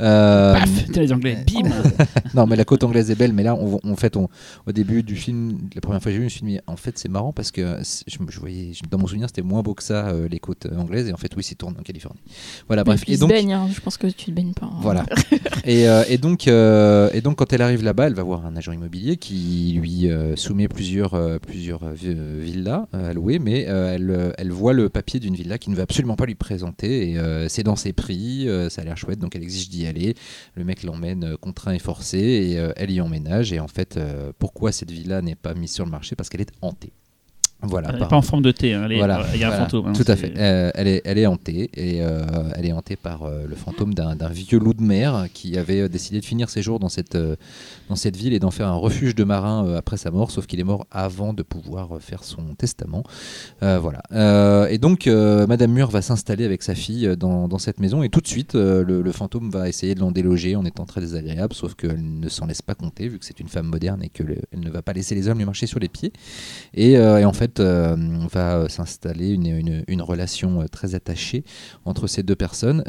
Speaker 2: Euh,
Speaker 3: Paf, t'es les Anglais, bim
Speaker 2: non, mais la côte anglaise est belle, mais là, on, en fait, on, au début du film, la première fois que j'ai vu, je me suis dit, mais en fait, c'est marrant parce que je, voyais, je- dans mon souvenir, c'était moins beau que ça, euh, les côtes anglaises, et en fait, oui, c'est tourné en Californie. Voilà, bref.
Speaker 1: Il
Speaker 2: Et donc,
Speaker 1: baigne, hein. je pense que tu te baignes pas. hein.
Speaker 2: voilà. et, euh, et donc, euh, et donc, quand elle arrive là-bas, elle va voir un agent immobilier qui lui euh, soumet plusieurs, euh, plusieurs vi- villas à louer, mais euh, elle, euh, elle voit le papier d'une villa qui ne veut absolument pas lui présenter. Et euh, c'est dans ses prix, ça a l'air chouette, donc elle exige d'y aller. Le mec l'emmène contraint et forcé, et elle y emménage. Et en fait, pourquoi cette villa n'est pas mise sur le marché? Parce qu'elle est hantée. Voilà.
Speaker 3: Elle n'est pas en forme de thé, hein, est-
Speaker 2: voilà,
Speaker 3: il y a un fantôme. hein,
Speaker 2: Tout à fait. Euh, elle, est, elle est hantée et euh, elle est hantée par euh, le fantôme d'un vieux loup de mer qui avait décidé de finir ses jours dans cette, dans cette ville et d'en faire un refuge de marins euh, après sa mort, sauf qu'il est mort avant de pouvoir faire son testament. Voilà. Et donc, Madame Mur va s'installer avec sa fille dans, dans cette maison et tout de suite, le, le fantôme va essayer de l'en déloger en étant très désagréable, sauf qu'elle ne s'en laisse pas compter vu que c'est une femme moderne et qu'elle ne va pas laisser les hommes lui marcher sur les pieds. Et, et en fait, euh, va euh, s'installer une, une- relation euh, très attachée entre ces deux personnes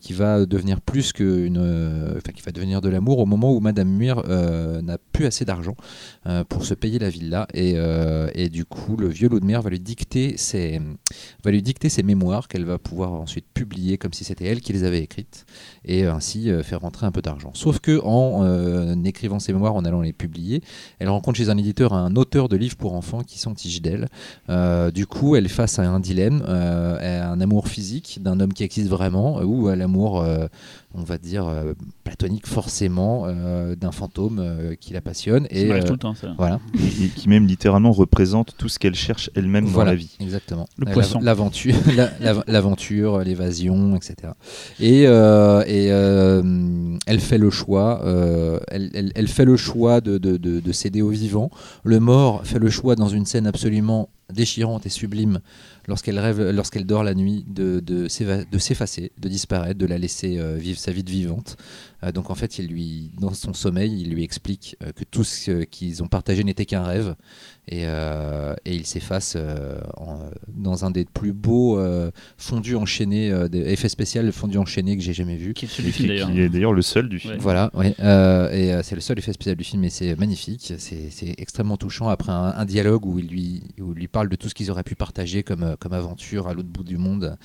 Speaker 2: qui va devenir plus qu'une. Enfin, qui va devenir de l'amour au moment où Madame Muir n'a plus assez d'argent pour se payer la villa. Et, et du coup, le vieux loup de mer va lui dicter ses, va lui dicter ses mémoires qu'elle va pouvoir ensuite publier comme si c'était elle qui les avait écrites et ainsi faire rentrer un peu d'argent. Sauf que en écrivant ses mémoires, en allant les publier, elle rencontre chez un éditeur un auteur de livres pour enfants qui s'en tige Euh, du coup, elle est face à un dilemme, euh, à un amour physique d'un homme qui existe vraiment, euh, ou à l'amour, euh, on va dire, euh, platonique forcément, euh, d'un fantôme euh, qui la passionne. Et euh,
Speaker 3: tout le temps, ça.
Speaker 2: voilà,
Speaker 4: Et, et qui même littéralement représente tout ce qu'elle cherche elle-même
Speaker 2: voilà,
Speaker 4: dans la vie.
Speaker 2: exactement.
Speaker 3: Le
Speaker 2: Euh,
Speaker 3: poisson.
Speaker 2: L'aventure, la- la- l'aventure, l'évasion, etc. Et, euh, et euh, elle fait le choix, euh, elle, elle- elle fait le choix de, de- de- de céder au vivant. Le mort fait le choix dans une scène absolument déchirante et sublime lorsqu'elle rêve, lorsqu'elle dort la nuit, de, de s'effacer, de disparaître, de la laisser euh, vivre sa vie de vivante. Euh, donc en fait, il lui, dans son sommeil, il lui explique euh, que tout ce qu'ils ont partagé n'était qu'un rêve, et, euh, et il s'efface euh, dans un des plus beaux euh, fondus enchaînés, euh, des effets spéciaux fondus enchaînés que j'ai jamais vu.
Speaker 3: Qui est celui
Speaker 4: Et
Speaker 3: du film
Speaker 4: qui, est d'ailleurs le seul du film.
Speaker 3: Ouais.
Speaker 2: Voilà, ouais, euh, et euh, c'est le seul effet spécial du film, et c'est magnifique, c'est c'est extrêmement touchant après un, un dialogue où il lui, où il lui parle de tout ce qu'ils auraient pu partager comme, comme aventure à l'autre bout du monde.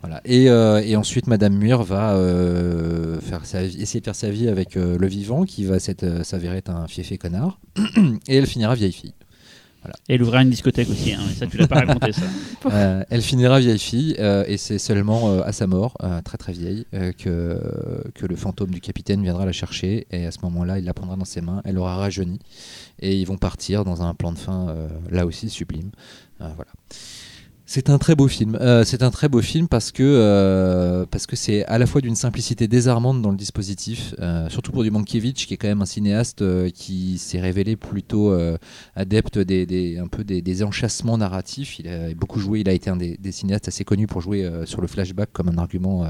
Speaker 2: Voilà. Et, euh, et ensuite, Madame Muir va euh, faire sa vie- essayer de faire sa vie avec euh, le vivant, qui va euh, s'avérer être un fiefé connard, et elle finira vieille fille.
Speaker 3: Et elle ouvrira une discothèque aussi, hein, mais ça tu l'as pas raconté ça.
Speaker 2: Euh, elle finira vieille fille euh, et c'est seulement euh, à sa mort, euh, très très vieille, euh, que, que le fantôme du capitaine viendra la chercher et à ce moment-là il la prendra dans ses mains, elle aura rajeuni et ils vont partir dans un plan de fin euh, là aussi sublime. Euh, voilà. C'est un très beau film. Euh, c'est un très beau film parce que euh, parce que c'est à la fois d'une simplicité désarmante dans le dispositif, euh, surtout pour du Mankiewicz qui est quand même un cinéaste qui s'est révélé plutôt adepte des, un peu des, enchâssements narratifs. Il a beaucoup joué. Il a été un des, des cinéastes assez connus pour jouer sur le flashback comme un argument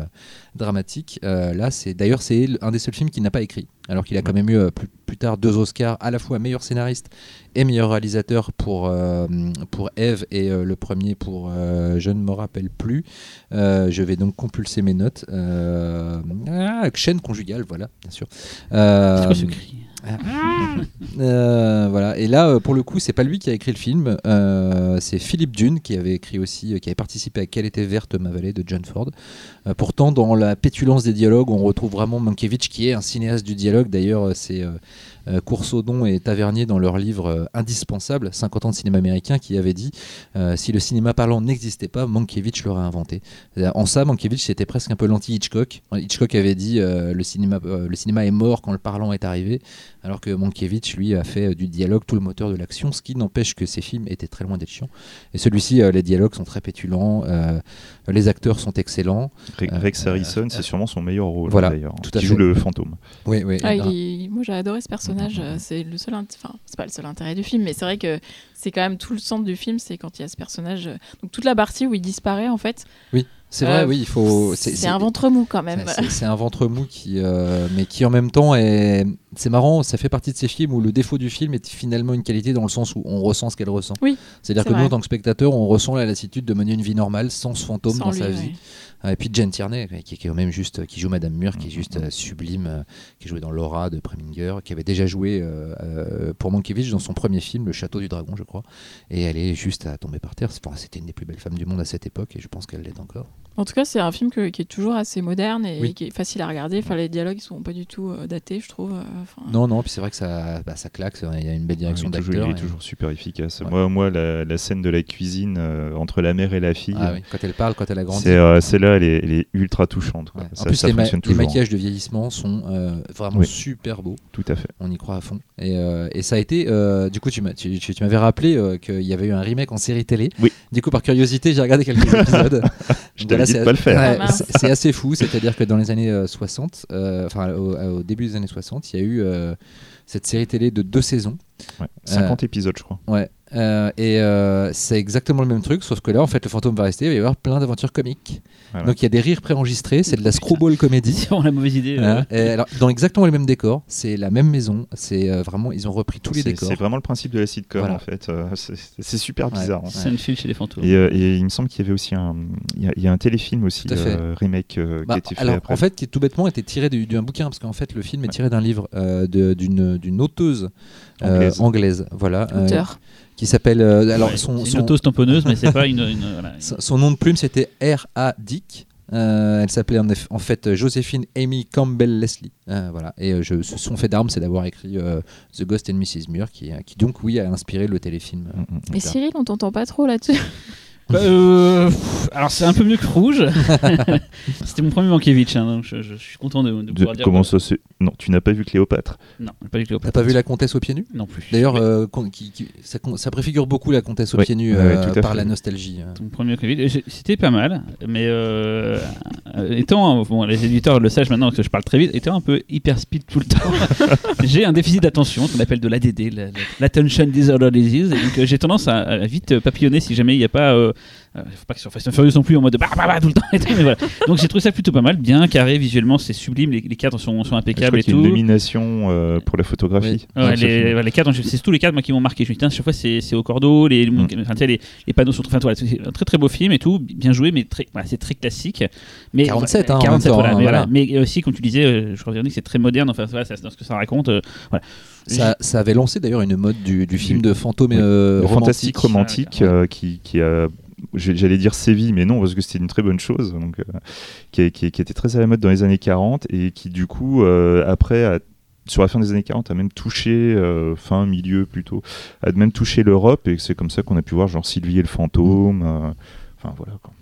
Speaker 2: dramatique. Là, c'est d'ailleurs c'est un des seuls films qu'il n'a pas écrit, alors qu'il a quand même eu euh, plus, plus tard deux Oscars, à la fois meilleur scénariste et meilleur réalisateur pour euh, pour Eve et euh, le premier pour je ne me rappelle plus. Je vais donc compulser mes notes. Ah, chaîne conjugale, voilà, bien sûr.
Speaker 3: C'est quoi ce cri
Speaker 2: euh, voilà. Et là, euh, pour le coup, c'est pas lui qui a écrit le film. euh, c'est Philippe Dune qui avait écrit aussi, qui avait participé à Quelle était verte ma vallée de John Ford. Pourtant, dans la pétulance des dialogues, on retrouve vraiment Mankiewicz qui est un cinéaste du dialogue. D'ailleurs, c'est Coursaudon et Tavernier dans leur livre indispensable, 50 ans de cinéma américain, qui avait dit si le cinéma parlant n'existait pas, Mankiewicz l'aurait inventé. En ça, Mankiewicz c'était presque un peu l'anti-Hitchcock. Hitchcock avait dit le cinéma, le cinéma est mort quand le parlant est arrivé, alors que Mankiewicz lui a fait euh, du dialogue tout le moteur de l'action, ce qui n'empêche que ses films étaient très loin d'être chiants. Et celui-ci, euh, les dialogues sont très pétulants, euh, les acteurs sont excellents.
Speaker 4: Re-
Speaker 2: Euh,
Speaker 4: Rex
Speaker 2: euh,
Speaker 4: Harrison, c'est sûrement son meilleur rôle
Speaker 2: Voilà,
Speaker 4: d'ailleurs, qui
Speaker 2: fait.
Speaker 4: joue le fantôme.
Speaker 2: Oui, oui.
Speaker 1: Ah, il Moi j'ai adoré ce personnage, c'est le seul, int- enfin c'est pas le seul intérêt du film, mais c'est vrai que c'est quand même tout le centre du film, c'est quand il y a ce personnage, donc toute la partie où il disparaît en fait,
Speaker 2: oui, c'est vrai,
Speaker 1: Euh,
Speaker 2: oui, il faut.
Speaker 1: c'est un ventre mou quand même.
Speaker 2: C'est- un ventre mou qui, euh, mais qui en même temps est. C'est marrant, ça fait partie de ces films où le défaut du film est finalement une qualité dans le sens où on ressent ce qu'elle ressent.
Speaker 1: Oui,
Speaker 2: C'est-à-dire
Speaker 1: c'est
Speaker 2: que nous, en tant que spectateurs, on ressent la lassitude de mener une vie normale sans ce fantôme
Speaker 1: Sans
Speaker 2: dans
Speaker 1: lui,
Speaker 2: sa vie. Et puis Jen Tierney, qui, est quand même juste, qui joue Madame Mur, qui est juste euh, sublime, euh, qui joué dans Laura de Preminger, qui avait déjà joué euh, pour Mankiewicz dans son premier film, Le Château du Dragon, je crois. Et elle est juste à tomber par terre. Enfin, C'était une des plus belles femmes du monde à cette époque, et je pense qu'elle l'est encore.
Speaker 1: En tout cas, c'est un film que- qui est toujours assez moderne et
Speaker 2: Oui.
Speaker 1: qui est facile à regarder. Enfin, les dialogues ils sont pas du tout euh, datés, je trouve. enfin.
Speaker 2: Non, non, puis c'est vrai que ça, bah, ça claque, il y a une belle direction
Speaker 4: il, est toujours,
Speaker 2: d'acteur.
Speaker 4: il est
Speaker 2: et-
Speaker 4: toujours super efficace.
Speaker 2: Ouais.
Speaker 4: Moi, moi la, la scène de la cuisine euh, entre la mère et la fille,
Speaker 2: Ah oui, quand elle parle, quand elle a grandi.
Speaker 4: c'est euh, elle est, elle est ultra touchante. quoi.
Speaker 2: Ouais. En plus,
Speaker 4: ça
Speaker 2: les, ma-
Speaker 4: fonctionne
Speaker 2: les
Speaker 4: toujours.
Speaker 2: maquillages de vieillissement sont euh, vraiment
Speaker 4: Oui.
Speaker 2: super beaux.
Speaker 4: Tout à fait.
Speaker 2: On y croit à fond. Et, euh, et ça a été. euh, du coup, tu m'as- tu, tu- tu m'avais rappelé euh, qu'il y avait eu un remake en série télé.
Speaker 4: Oui.
Speaker 2: Du coup, par curiosité, j'ai regardé quelques épisodes.
Speaker 4: Je t'avais dit de pas le faire.
Speaker 2: ouais,
Speaker 1: Ah,
Speaker 2: c'est assez fou. C'est-à-dire que dans les années euh, 60, euh, enfin au, au début des années 60, il y a eu euh, cette série télé de deux saisons.
Speaker 4: Ouais. 50 épisodes, je crois.
Speaker 2: Ouais. Euh, et euh, c'est exactement le même truc, sauf que là, en fait, le fantôme va rester. Il va y avoir plein d'aventures comiques.
Speaker 4: Voilà.
Speaker 2: Donc il y a des rires préenregistrés. C'est de la screwball comédie.
Speaker 3: C'est vraiment la mauvaise idée.
Speaker 2: Voilà. Et alors, dans exactement les mêmes décors, c'est la même maison. C'est euh, vraiment, ils ont repris tous les décors.
Speaker 4: c'est vraiment le principe de la sitcom
Speaker 2: Voilà.
Speaker 4: en fait. Euh, c'est- super
Speaker 2: Ouais.
Speaker 4: bizarre. hein.
Speaker 3: C'est une file chez les fantômes.
Speaker 4: Et, euh, et il me semble qu'il y avait aussi un, il y a, il y a un téléfilm aussi, euh, remake euh,
Speaker 2: Bah,
Speaker 4: qui a été fait
Speaker 2: alors,
Speaker 4: après.
Speaker 2: en fait, qui tout bêtement était tiré du- d'un bouquin, parce qu'en fait, le film est tiré d'un livre euh, d'une d'une auteuse euh,
Speaker 4: Anglaise.
Speaker 2: anglaise, voilà, euh,
Speaker 1: Auteur.
Speaker 2: qui s'appelle. euh, alors,
Speaker 3: Ouais,
Speaker 2: son,
Speaker 3: c'est
Speaker 2: son,
Speaker 3: une auto-stamponneuse, mais c'est pas une. une- voilà.
Speaker 2: son- son nom de plume, c'était R.A. Dick. Euh, elle s'appelait en, fait Joséphine Amy Campbell Leslie. Euh, voilà. Et euh, je, ce- son fait d'armes, c'est d'avoir écrit euh, The Ghost and Mrs. Muir, qui, qui donc, oui, a inspiré le téléfilm.
Speaker 4: Mm, mm.
Speaker 1: Et. Cyril, on t'entend pas trop là-dessus.
Speaker 3: Bah, euh, pff, alors c'est un peu mieux que Rouge. C'était mon premier Mankiewicz, hein, donc je, je suis content de, de
Speaker 4: De-
Speaker 3: pouvoir dire.
Speaker 4: comment
Speaker 3: que-
Speaker 4: ça c'est Non, tu n'as pas vu Cléopâtre.
Speaker 3: Non, pas du tout.
Speaker 2: T'as pas vu la comtesse aux pieds nus?
Speaker 3: Non plus.
Speaker 2: D'ailleurs,
Speaker 3: Mais
Speaker 2: euh, con- qui- qui- ça, con- ça préfigure beaucoup la comtesse aux
Speaker 4: Oui,
Speaker 2: pieds nus
Speaker 4: ouais,
Speaker 2: euh,
Speaker 4: tout à
Speaker 2: par
Speaker 4: fait.
Speaker 2: la nostalgie. euh.
Speaker 3: Ton premier et c'était pas mal, mais euh, euh, étant, bon, les éditeurs le savent maintenant que je parle très vite, étant un peu hyper speed tout le temps, j'ai un déficit d'attention qu'on appelle de l'ADD, la- la- l'attention disorder disease, et donc euh, j'ai tendance à, à vite papillonner si jamais il n'y a pas. euh, euh, faut pas que sur Fast and Furious non plus en mode bah, bah, bah, tout le temps. et tout, mais voilà. Donc j'ai trouvé ça plutôt pas mal, bien carré visuellement, c'est sublime, les, les cadres sont, sont impeccables et
Speaker 4: a une
Speaker 3: tout.
Speaker 4: nomination euh, pour la photographie.
Speaker 3: Ouais,
Speaker 4: ce
Speaker 3: les, les cadres, c'est surtout les cadres moi, qui m'ont marqué. Je me dis, tiens, chaque fois c'est c'est au cordeau, les,
Speaker 4: Mm.
Speaker 3: sais, les, les panneaux sont enfin, voilà, c'est un très très beau film et tout, bien joué, mais très, voilà, c'est très classique. Mais,
Speaker 2: 47, hein, en
Speaker 3: 47,
Speaker 2: même temps,
Speaker 3: voilà,
Speaker 2: hein,
Speaker 3: mais, voilà.
Speaker 2: voilà.
Speaker 3: mais aussi, comme tu disais, euh, je reviens que c'est très moderne, enfin, voilà, c'est dans ce que ça raconte. euh, voilà.
Speaker 2: Ça, ça avait lancé d'ailleurs une mode du, du film de fantôme
Speaker 4: oui.
Speaker 2: euh, romantique.
Speaker 4: fantastique romantique euh, qui, qui a j'allais dire sévi mais non parce que c'était une très bonne chose donc euh, qui, était très à la mode dans les années 40 et qui du coup euh, après sur la fin des années 40 a même touché euh, fin milieu plutôt a même touché l'Europe et c'est comme ça qu'on a pu voir genre Sylvie et le fantôme enfin voilà quoi.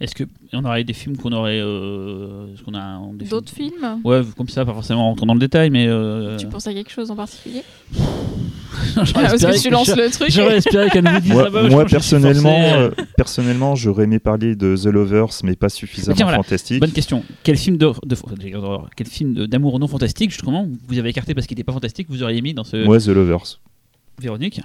Speaker 3: Est-ce que on aurait des films qu'on aurait. Euh, est-ce qu'on a
Speaker 1: D'autres films
Speaker 3: Ouais, comme ça, pas forcément en rentrant dans le détail, mais. euh,
Speaker 1: Tu penses à quelque chose en particulier
Speaker 3: j'aurais
Speaker 1: Parce que tu lances le truc.
Speaker 3: J'aurais espéré qu'elle nous dise
Speaker 4: moi,
Speaker 3: ah
Speaker 4: moi, personnellement
Speaker 3: forcé.
Speaker 4: euh, personnellement j'aurais aimé parler de The Lovers mais pas suffisamment
Speaker 3: Tiens, voilà.
Speaker 4: fantastique
Speaker 3: Bonne question. Quel film de, quel film d'amour non fantastique justement vous avez écarté parce qu'il n'était pas fantastique vous auriez mis dans ce
Speaker 4: ouais The Lovers
Speaker 3: Véronique?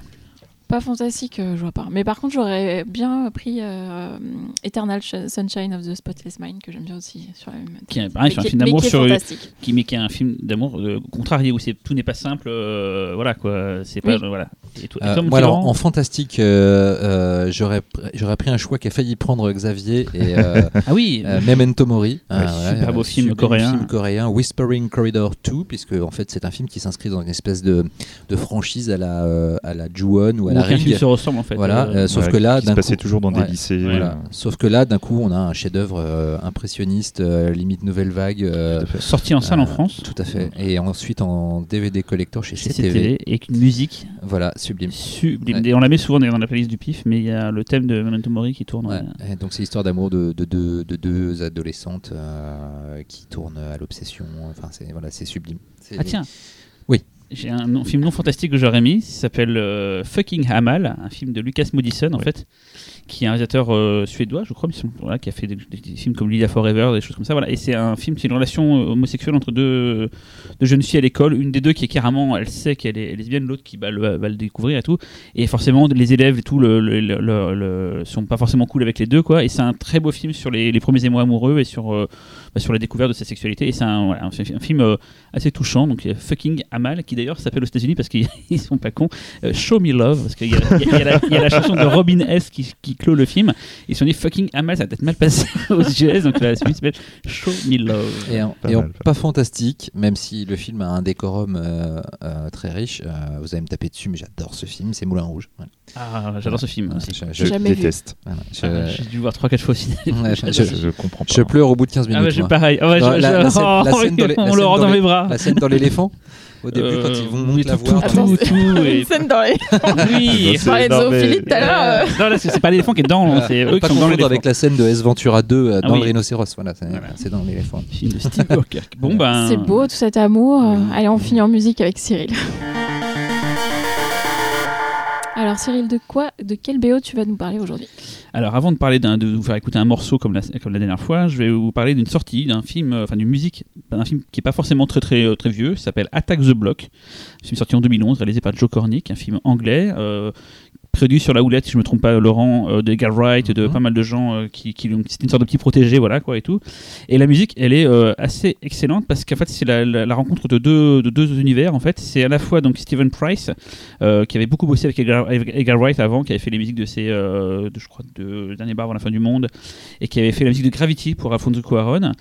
Speaker 1: Pas fantastique, euh, je vois pas. Mais par contre, j'aurais bien pris euh, Eternal Sh- Sunshine of the Spotless Mind, que j'aime bien aussi. Sur la même...
Speaker 3: qui est pareil sur un film d'amour
Speaker 1: qui
Speaker 3: sur mais qui est un film d'amour euh, contrarié où c'est tout n'est pas simple euh, voilà quoi c'est pas
Speaker 1: Oui.
Speaker 3: voilà et et
Speaker 2: Euh, moi, alors, en fantastique, euh, euh, j'aurais pr- j'aurais pris un choix qui a failli prendre Xavier et euh,
Speaker 3: ah oui
Speaker 2: euh, Memento Mori.
Speaker 3: Ouais, super beau film coréen.
Speaker 2: film coréen, Whispering Corridor 2, puisque en fait c'est un film qui s'inscrit dans une espèce de, de franchise à la euh, à la Ju-on ou à la
Speaker 3: aucun film se ressemble en fait
Speaker 2: Voilà,
Speaker 3: euh,
Speaker 2: euh, sauf
Speaker 4: Ouais,
Speaker 2: que là, d'un
Speaker 4: passait
Speaker 2: coup,
Speaker 4: toujours dans
Speaker 2: ouais,
Speaker 4: des lycées
Speaker 2: voilà. Sauf que là, d'un coup, on a un chef-d'œuvre euh, impressionniste, euh, limite nouvelle vague. euh,
Speaker 3: sorti en salle en France
Speaker 2: Tout à fait. Et ensuite en DVD collector chez
Speaker 3: chez
Speaker 2: CTV.
Speaker 3: CTV et avec une musique
Speaker 2: Voilà, sublime.
Speaker 3: sublime
Speaker 2: Ouais.
Speaker 3: Et on la met souvent dans la playlist du pif mais il y a le thème de Memento Mori qui tourne
Speaker 2: Ouais.
Speaker 3: euh,
Speaker 2: Et donc c'est l'histoire d'amour de, de, deux- de deux adolescentes euh, qui tournent à l'obsession. Enfin, c'est voilà, c'est sublime.
Speaker 3: Ah tiens
Speaker 2: Oui.
Speaker 3: J'ai un non- film non fantastique que j'aurais mis, il s'appelle euh, Fucking Hamal, un film de Lucas Modison en
Speaker 4: Ouais.
Speaker 3: fait, qui est un réalisateur euh, suédois, je crois, mais voilà, qui a fait des, des- des films comme Lydia Forever, des choses comme ça. Voilà. Et c'est un film, c'est une relation euh, homosexuelle entre deux, deux jeunes filles à l'école. Une des deux qui est carrément, elle sait qu'elle est lesbienne, l'autre qui bah, le- va le découvrir et tout. Et forcément, les élèves et tout le, le- sont pas forcément cool avec les deux, quoi. Et c'est un très beau film sur les, les premiers émois amoureux et sur, sur la découverte de sa sexualité. Et c'est un, voilà, un, fi- un film euh, assez touchant. Donc, il y a Fucking Amal, qui d'ailleurs s'appelle aux États-Unis parce qu'ils ils sont pas cons, euh, Show Me Love, parce qu'il y, a- y y la- il y a la chanson de Robin S qui, qui clôt le film. Ils se sont dit Fucking Amal, ça va peut-être mal passé aux US. Donc, la suite s'appelle Show Me Love.
Speaker 2: Et en,
Speaker 4: Pas
Speaker 2: et en
Speaker 4: mal, pas
Speaker 2: pas fantastique, même si le film a un décorum euh, euh, très riche. euh, vous allez me taper dessus, mais j'adore ce film. C'est Moulin Rouge. Voilà.
Speaker 3: Ah, j'adore ce film. aussi.
Speaker 2: Je,
Speaker 4: je déteste
Speaker 2: voilà, je-
Speaker 3: Ah, J'ai dû voir 3-4 fois au cinéma.
Speaker 2: Ouais,
Speaker 4: je,
Speaker 2: je-
Speaker 4: je comprends pas
Speaker 2: je pleure au bout de 15 minutes.
Speaker 3: Ah, bah,
Speaker 2: moi.
Speaker 3: pareil. Ah, ouais,
Speaker 2: Non,
Speaker 3: je-
Speaker 2: la-
Speaker 3: je-
Speaker 2: la scène- la scène dans les- la
Speaker 3: on le rend
Speaker 2: dans
Speaker 3: dans
Speaker 2: les-
Speaker 3: mes bras.
Speaker 2: La scène dans l'éléphant Au début,
Speaker 3: Euh,
Speaker 2: quand ils vont monter la voix.
Speaker 3: tout, tout, tout,
Speaker 1: Une scène dans les.
Speaker 3: Oui.
Speaker 1: Parlait de zoophilie tout à l'heure. euh.
Speaker 3: Non, là, c'est pas l'éléphant qui est dedans,
Speaker 2: Voilà.
Speaker 3: c'est eux qui
Speaker 2: pas
Speaker 3: sont dans l'éléphant.
Speaker 2: avec la scène de S Ventura 2 euh,
Speaker 3: Ah
Speaker 2: dans le rhinocéros. Voilà, c'est dans l'éléphant.
Speaker 3: Film de Steve Burkirk. Bon, ben.
Speaker 1: C'est beau tout cet amour. Euh, Allez, on finit en musique avec Cyril. Alors Cyril, de quoi, de quel BO tu vas nous parler aujourd'hui?
Speaker 3: Alors, avant de parler de vous faire écouter un morceau comme la, dernière fois, je vais vous parler d'une sortie d'un film, euh, enfin d'une musique, d'un film qui est pas forcément très très euh, très vieux, s'appelle Attack the Block. Un film sorti en 2011, réalisé par Joe Cornick, un film anglais. euh, produit sur la houlette, si je me trompe pas, Laurent, euh, de Edgar Wright, de
Speaker 2: Mhm.
Speaker 3: pas mal de gens euh, qui, qui l'ont- c'était une sorte de petit protégé, voilà quoi et tout. Et la musique, elle est euh, assez excellente parce qu'en fait c'est la, la- la rencontre de deux, de deux univers en fait. C'est à la fois donc Stephen Price euh, qui avait beaucoup bossé avec Edgar, Edgar Wright avant, qui avait fait les musiques de ses, euh, de, je crois, de Dernier Bar avant la fin du monde, et qui avait fait la musique de Gravity pour Alfonso Cuarón,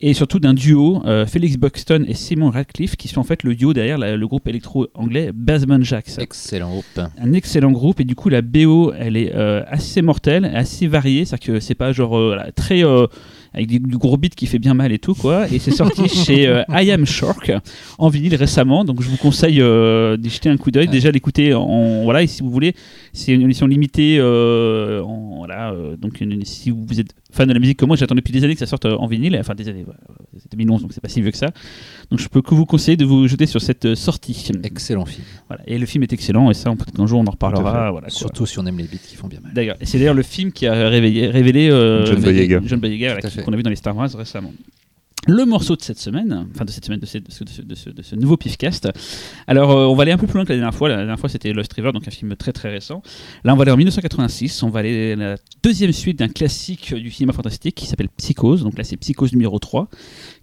Speaker 3: et surtout d'un duo, euh, Felix Buxton et Simon Radcliffe, qui sont en fait le duo derrière la- le groupe électro anglais Basement Jacks
Speaker 2: Excellent groupe.
Speaker 3: un excellent groupe et du coup la BO elle est euh, assez mortelle assez variée c'est à dire que c'est pas genre euh, voilà, très euh, avec du, du gros beat qui fait bien mal et tout quoi. Et c'est sorti chez I Am Shark en vinyle récemment. Donc je vous conseille d'y jeter un coup d'œil. Déjà l'écouter en voilà. Et si vous voulez, c'est une édition limitée. en, voilà. donc une- si vous êtes fan de la musique comme moi, j'attends depuis des années que ça sorte euh, en vinyle. Enfin des années. C'est 2011 donc c'est pas si vieux que ça. Donc je peux que vous conseiller de vous jeter sur cette euh, sortie.
Speaker 2: Excellent film.
Speaker 3: Voilà. Et le film est excellent et ça on- peut-être qu'un jour on en reparlera. Voilà.
Speaker 2: Surtout si on aime les beats qui font bien mal.
Speaker 3: D'ailleurs, c'est d'ailleurs le film qui a révélé euh,
Speaker 4: John Boyega.
Speaker 3: John Boyega, voilà, qu'on a vu dans les Star Wars récemment. Le morceau de cette semaine, enfin de cette semaine, de ce, de ce- de ce- de ce- de ce nouveau Pifcast. Alors, euh, on va aller un peu plus loin que la dernière fois. La dernière fois, c'était Lost River, donc un film très très récent. Là, on va aller en 1986. On va aller à la deuxième suite d'un classique du cinéma fantastique qui s'appelle Psychose. Donc là, c'est Psychose numéro 3,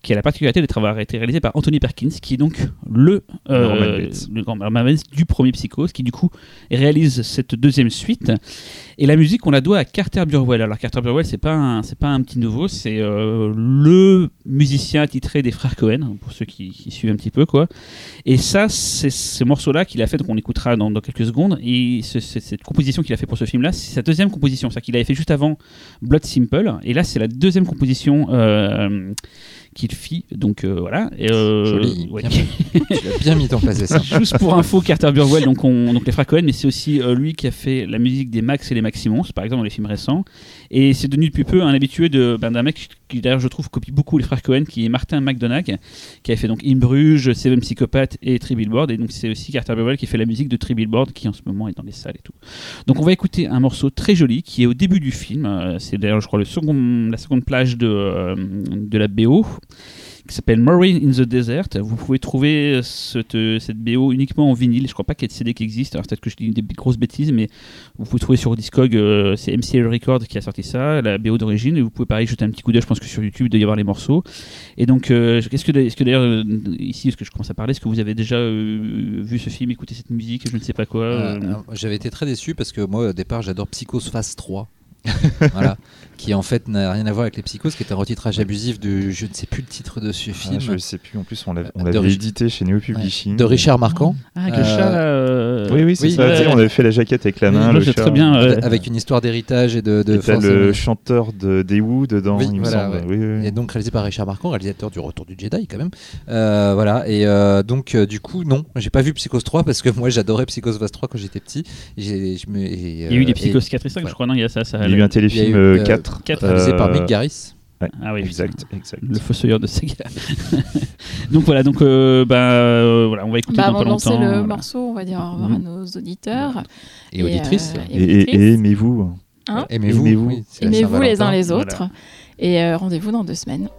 Speaker 3: qui a la particularité d'être avoir été réalisé par Anthony Perkins, qui est donc le, euh,
Speaker 4: Norman Bates.
Speaker 3: le grand Norman Bates du premier Psychose, qui du coup réalise cette deuxième suite. Et la musique, on la doit à Carter Burwell. Alors Carter Burwell, c'est pas c'est pas un petit nouveau, c'est euh, le musicien attitré des frères Cohen, pour ceux qui, suivent un petit peu quoi. Et ça, c'est ce morceau-là qu'il a fait, qu'on écoutera dans, quelques secondes. Et ce- ce- cette composition qu'il a fait pour ce film-là, c'est sa deuxième composition, c'est qu'il avait fait juste avant Blood Simple. Et là, c'est la deuxième composition. euh, qu'il fit donc euh, voilà et, euh,
Speaker 2: Joli.
Speaker 3: ouais.
Speaker 2: Tu l'as bien mis ton place ça.
Speaker 3: Juste pour info, Carter Burwell, donc, on, donc les frères Cohen, mais c'est aussi euh, lui qui a fait la musique des Max et les Maximons, par exemple dans les films récents. Et c'est devenu depuis peu un habitué de, ben, d'un mec qui d'ailleurs je trouve copie beaucoup les frères Cohen, qui est Martin McDonagh, qui a fait donc In Bruges, Seven Psychopath et Three Billboards. Et donc c'est aussi Carter Burwell qui fait la musique de Three Billboards, qui en ce moment est dans les salles et tout. Donc on va écouter un morceau très joli qui est au début du film. Euh, c'est d'ailleurs je crois le second, la seconde plage de, euh, de la BO qui s'appelle Marine in the Desert. Vous pouvez trouver cette, cette BO uniquement en vinyle. Je crois pas qu'il y ait de CD qui existe. Alors peut-être que je dis des grosses bêtises, mais vous pouvez trouver sur Discog, euh, c'est MCL Records qui a sorti ça, la BO d'origine. Et vous pouvez pareil jeter un petit coup d'œil. Je pense que sur YouTube il doit y avoir les morceaux. Et donc, euh, est-ce que, d'ailleurs euh, ici, est-ce que je commence à parler, est-ce que vous avez déjà euh, vu ce film, écouté cette musique, je ne sais pas quoi.
Speaker 2: Euh,
Speaker 3: euh,
Speaker 2: J'avais été très déçu parce que moi au départ j'adore Psychose Phase 3. voilà, qui en fait n'a rien à voir avec les psychoses, qui est un retitrage abusif de je ne sais plus le titre de ce
Speaker 4: Ah,
Speaker 2: film
Speaker 4: je sais plus. En plus, on l'avait l'avait
Speaker 2: Rich-
Speaker 4: édité chez Neo Publishing.
Speaker 2: de Richard Marquand,
Speaker 3: Ah, avec le
Speaker 2: euh,
Speaker 3: chat. là, euh,
Speaker 4: Oui, oui, c'est
Speaker 2: Oui,
Speaker 4: ça.
Speaker 3: ouais.
Speaker 4: On avait fait la jaquette avec la
Speaker 3: Oui,
Speaker 4: main.
Speaker 3: moi,
Speaker 4: le chat.
Speaker 3: très bien. ouais.
Speaker 2: avec une histoire d'héritage et de, de
Speaker 4: Et le
Speaker 2: de-
Speaker 4: chanteur de des Who dedans,
Speaker 2: Oui,
Speaker 4: il me semble. Oui, oui, oui.
Speaker 2: Et donc réalisé par Richard Marquand, réalisateur du Retour du Jedi quand même. Euh, voilà. Et euh, donc euh, du coup non, j'ai pas vu Psychose 3 parce que moi j'adorais Psychose Phase 3 quand j'étais petit. Et,
Speaker 3: Il y a eu
Speaker 2: euh,
Speaker 3: des
Speaker 2: et-
Speaker 3: Psychos 4 et 5,
Speaker 2: ouais.
Speaker 3: je crois, non Il y a ça. ça
Speaker 4: Il y a eu un téléfilm
Speaker 2: eu,
Speaker 4: euh,
Speaker 2: euh,
Speaker 4: 4.
Speaker 3: quatre,
Speaker 2: réalisé par
Speaker 4: euh,
Speaker 2: Mick Garris.
Speaker 3: Ah oui,
Speaker 4: Exact, exact.
Speaker 3: le fossoyeur de Sega. donc voilà, donc euh, bah, euh, voilà, on va écouter
Speaker 1: Bah,
Speaker 3: dans pas
Speaker 1: de lancer
Speaker 3: longtemps.
Speaker 1: le
Speaker 3: voilà.
Speaker 1: morceau, on va dire au revoir
Speaker 4: Mhm.
Speaker 1: à nos auditeurs.
Speaker 2: Et auditrice.
Speaker 1: euh,
Speaker 4: Et, et- et aimez-vous.
Speaker 1: Hein
Speaker 2: Aimez-vous.
Speaker 4: Aimez-vous.
Speaker 2: oui,
Speaker 1: Aimez-vous les uns les
Speaker 3: Voilà.
Speaker 1: autres. Et euh, rendez-vous dans deux semaines.